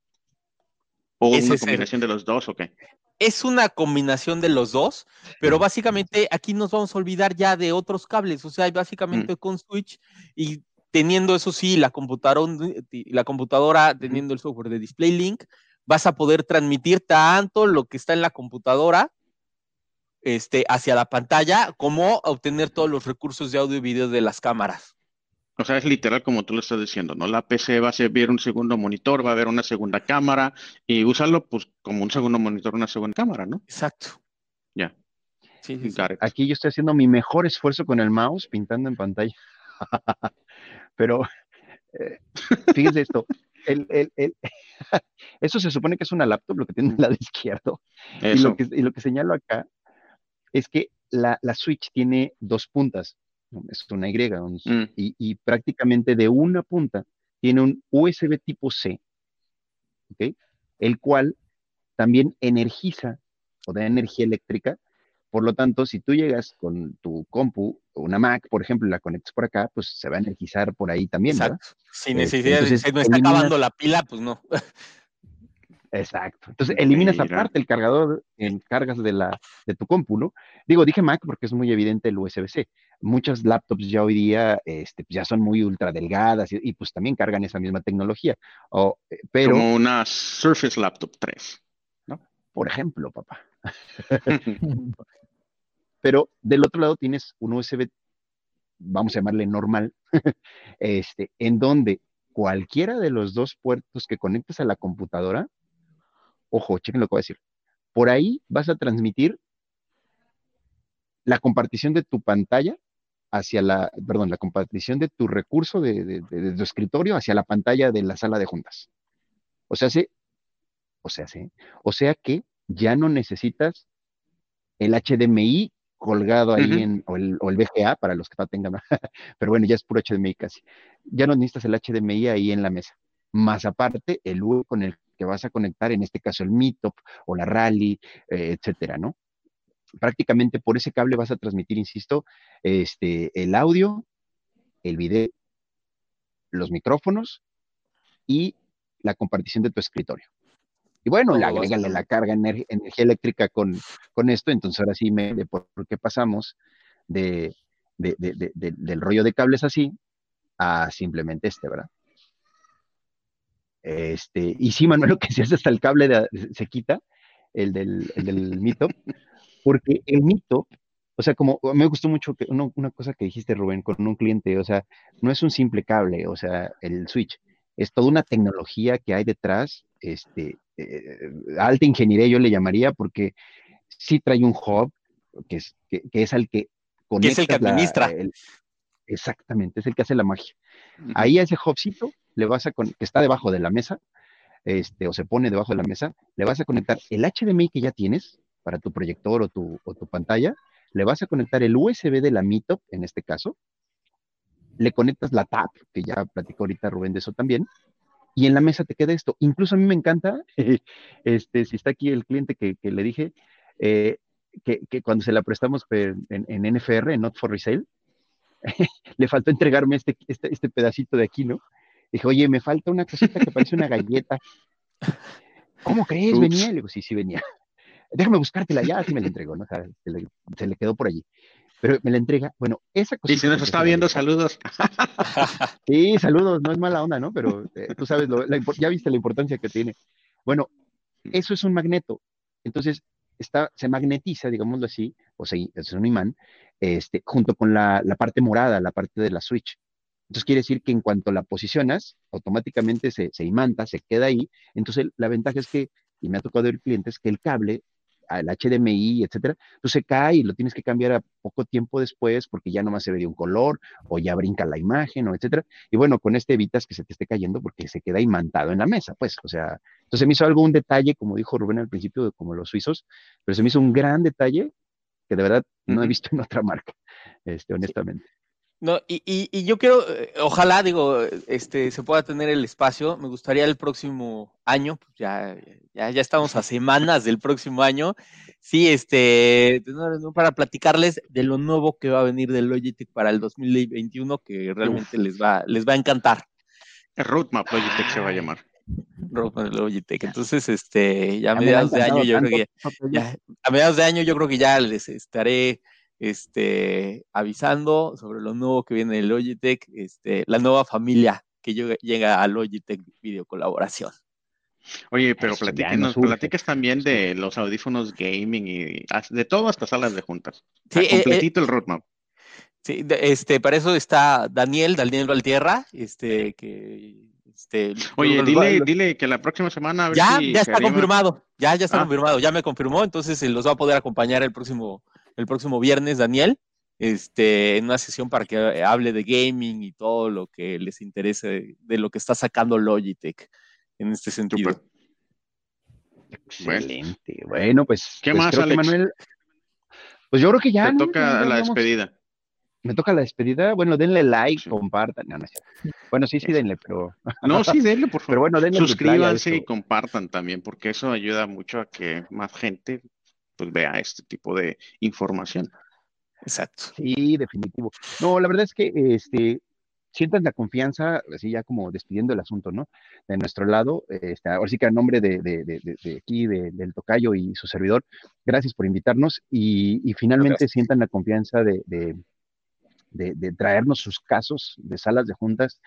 ¿O es una combinación de los dos o qué? Es una combinación de los dos, pero básicamente aquí nos vamos a olvidar ya de otros cables, o sea, básicamente mm. con Switch y teniendo eso sí, la computadora, la computadora teniendo el software de Display Link, vas a poder transmitir tanto lo que está en la computadora este, hacia la pantalla como obtener todos los recursos de audio y video de las cámaras. O sea, es literal como tú lo estás diciendo, ¿no? La PC va a servir un segundo monitor, va a haber una segunda cámara y usarlo pues como un segundo monitor, una segunda cámara, ¿no? Exacto. Ya. Sí, Aquí yo estoy haciendo mi mejor esfuerzo con el mouse pintando en pantalla. Pero eh, fíjense esto. El, eso se supone que es una laptop, lo que tiene el lado izquierdo. Y lo, que, y lo que señalo acá es que la, la Switch tiene dos puntas es una Y, mm. y, prácticamente de una punta tiene un USB tipo C, el cual también energiza o da energía eléctrica. Por lo tanto, si tú llegas con tu compu, una Mac, por ejemplo, y la conectas por acá, pues se va a energizar por ahí también. Exacto. Sin este, necesidad de de no está acabando la pila, pues no. Exacto. Entonces eliminas aparte el cargador en cargas de, la, de tu compu, ¿no? Digo, dije Mac porque es muy evidente el USB-C. Muchas laptops ya hoy día este, ya son muy ultra delgadas y, pues también cargan esa misma tecnología. O, eh, pero, Como una Surface Laptop 3, ¿no? Por ejemplo, papá. pero del otro lado tienes un USB, vamos a llamarle normal, este, en donde cualquiera de los dos puertos que conectes a la computadora ojo, chequen lo que voy a decir. Por ahí vas a transmitir la compartición de tu pantalla hacia la, perdón, la compartición de tu recurso de, tu escritorio hacia la pantalla de la sala de juntas. O sea, sí, o sea, sí, o sea que ya no necesitas el HDMI colgado ahí en, o el, o el, VGA para los que no tengan, pero bueno, ya es puro HDMI casi. Ya no necesitas el HDMI ahí en la mesa. Más aparte, el U con el vas a conectar, en este caso el Meetup o la Rally, eh, etcétera, ¿no? Prácticamente por ese cable vas a transmitir, insisto, este, el audio, el video, los micrófonos y la compartición de tu escritorio. Y bueno, le agrégale la carga energía eléctrica con, con, esto, entonces ahora sí me de por, qué pasamos de, del rollo de cables así a simplemente este, ¿verdad? Este, y sí, Manuel, lo que se hace hasta el cable se quita, el del, el del mito, porque el mito, o sea, como me gustó mucho que, una cosa que dijiste, Rubén, con un cliente, o sea, no es un simple cable, o sea, el switch, es toda una tecnología que hay detrás, este, eh, alta ingeniería yo le llamaría, porque sí trae un hub, que es, que, es el que conecta. Que es el que administra. exactamente, es el que hace la magia. Ahí a ese hubcito le vas a, que está debajo de la mesa, este, o se pone debajo de la mesa, le vas a conectar el HDMI que ya tienes para tu proyector o tu, o tu pantalla, le vas a conectar el USB de la Meetup, en este caso, le conectas la TAP, que ya platicó ahorita Rubén de eso también, y en la mesa te queda esto. Incluso a mí me encanta, este, si está aquí el cliente que, le dije, eh, que, cuando se la prestamos en, en, NFR, en Not for Resale, le faltó entregarme este, este, este, pedacito de aquí, ¿no? Dije, oye, me falta una cosita que parece una galleta. ¿Cómo crees? ¿Venía? Le digo, sí, sí venía. Déjame buscártela ya, así me la entregó, ¿no? O sea, se le, quedó por allí. Pero me la entrega, bueno, esa cosita. Y si nos está viendo, saludos. Sí, saludos, no es mala onda, ¿no? Pero eh, tú sabes, ya viste la importancia que tiene. Bueno, eso es un magneto. Entonces, está, se magnetiza, digámoslo así, o sea, es un imán, este, junto con la, parte morada, la parte de la switch. Entonces quiere decir que en cuanto la posicionas, automáticamente se, se imanta, se queda ahí. Entonces la ventaja es que, y me ha tocado ver clientes, que el cable el HDMI, etcétera, pues se cae y lo tienes que cambiar a poco tiempo después porque ya nomás se ve de un color o ya brinca la imagen o etcétera. Y bueno, con este evitas que se te esté cayendo porque se queda imantado en la mesa, pues, o sea, entonces me hizo algo un detalle, como dijo Rubén al principio, como los suizos, pero se me hizo un gran detalle que de verdad no he visto en otra marca, este, honestamente. No, y, y, yo quiero, eh, ojalá, digo, este, se pueda tener el espacio. Me gustaría el próximo año, pues ya, ya, ya estamos a semanas del próximo año. Sí, este, para platicarles de lo nuevo que va a venir del Logitech para el 2021, que realmente les va, les va a encantar. El Roadmap Logitech se va a llamar. Roadmap Logitech. Entonces, este, ya a mediados de año, yo creo que ya, a mediados de año yo creo que ya les estaré este, avisando sobre lo nuevo que viene de Logitech, este, la nueva familia que llega a Logitech Video Colaboración. Oye, pero platíquenos, platicas también de los audífonos gaming y de todo hasta salas de juntas. Sí, eh, completito el roadmap. Sí, este, para eso está Daniel, Daniel Valtierra, este, que este, Oye, dile, dile que la próxima semana. ya, ya está confirmado, ya, ya está ah. confirmado, ya me confirmó, entonces los va a poder acompañar el próximo el próximo viernes, Daniel, este, en una sesión para que hable de gaming y todo lo que les interese de, lo que está sacando Logitech en este sentido. Excelente. Bueno, pues. ¿Qué pues más, Alex? Manuel, pues yo creo que ya. Me toca la despedida. Me toca la despedida. Bueno, denle like, compartan. No, no bueno, sí, sí, denle, pero. No, sí, denle, por favor. Pero bueno, denle Suscríbanse y compartan también, porque eso ayuda mucho a que más gente pues vea este tipo de información. Exacto. Sí, definitivo. No, la verdad es que este, sientan la confianza, así ya como despidiendo el asunto, ¿no? De nuestro lado, este, ahora sí que a nombre de, de, de, aquí, del Tocayo y su servidor, gracias por invitarnos y, finalmente sientan la confianza de, traernos sus casos de salas de juntas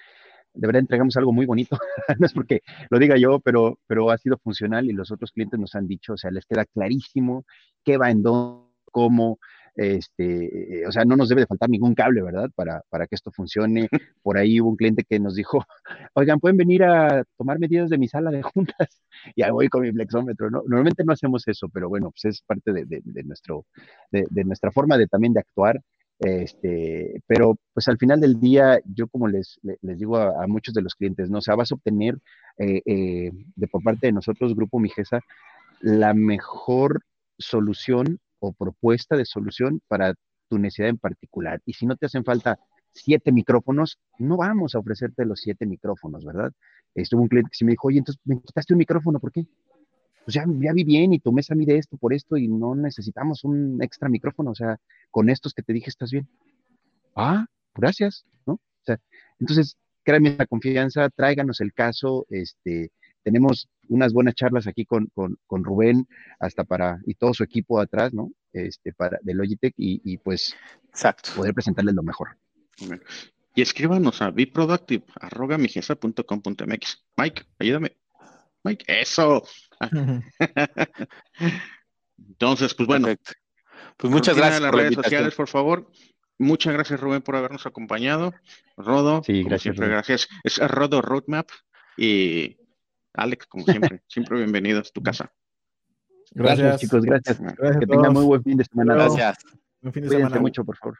de verdad entregamos algo muy bonito, no es porque lo diga yo, pero, pero ha sido funcional y los otros clientes nos han dicho, o sea, les queda clarísimo qué va en dónde, cómo, este, o sea, no nos debe de faltar ningún cable, ¿verdad? Para, para que esto funcione. Por ahí hubo un cliente que nos dijo, oigan, pueden venir a tomar medidas de mi sala de juntas. Y ahí voy con mi flexómetro, ¿no? Normalmente no hacemos eso, pero bueno, pues es parte de, de, nuestro, de, de, nuestra forma de también de actuar. Este, pero pues al final del día, yo como les, les digo a, muchos de los clientes, ¿no? O sea, vas a obtener eh, eh, de por parte de nosotros, Grupo Mijesa, la mejor solución o propuesta de solución para tu necesidad en particular. Y si no te hacen falta siete micrófonos, no vamos a ofrecerte los siete micrófonos, ¿verdad? Estuvo un cliente que se me dijo, oye, entonces me quitaste un micrófono, ¿por qué? Pues ya, ya vi bien y tu mesa mide esto por esto y no necesitamos un extra micrófono, o sea, con estos que te dije estás bien. Ah, gracias, ¿no? O sea, entonces, créanme la confianza, tráiganos el caso, este, tenemos unas buenas charlas aquí con, con, con, Rubén, hasta para, y todo su equipo atrás, ¿no? Este, para, de Logitech, y, pues, Exacto. poder presentarles lo mejor. Y escríbanos a biproductive.com.mx. Mike, ayúdame. Mike, eso. Entonces, pues bueno. Pues muchas gracias. las redes sociales, por favor. Muchas gracias, Rubén, por habernos acompañado. Rodo, sí, gracias, siempre, gracias. Es Rodo Roadmap y Alex, como siempre, siempre bienvenido a tu casa. Gracias, chicos, gracias. que tengan muy buen fin de semana. Gracias. Buen fin de semana. mucho, por favor.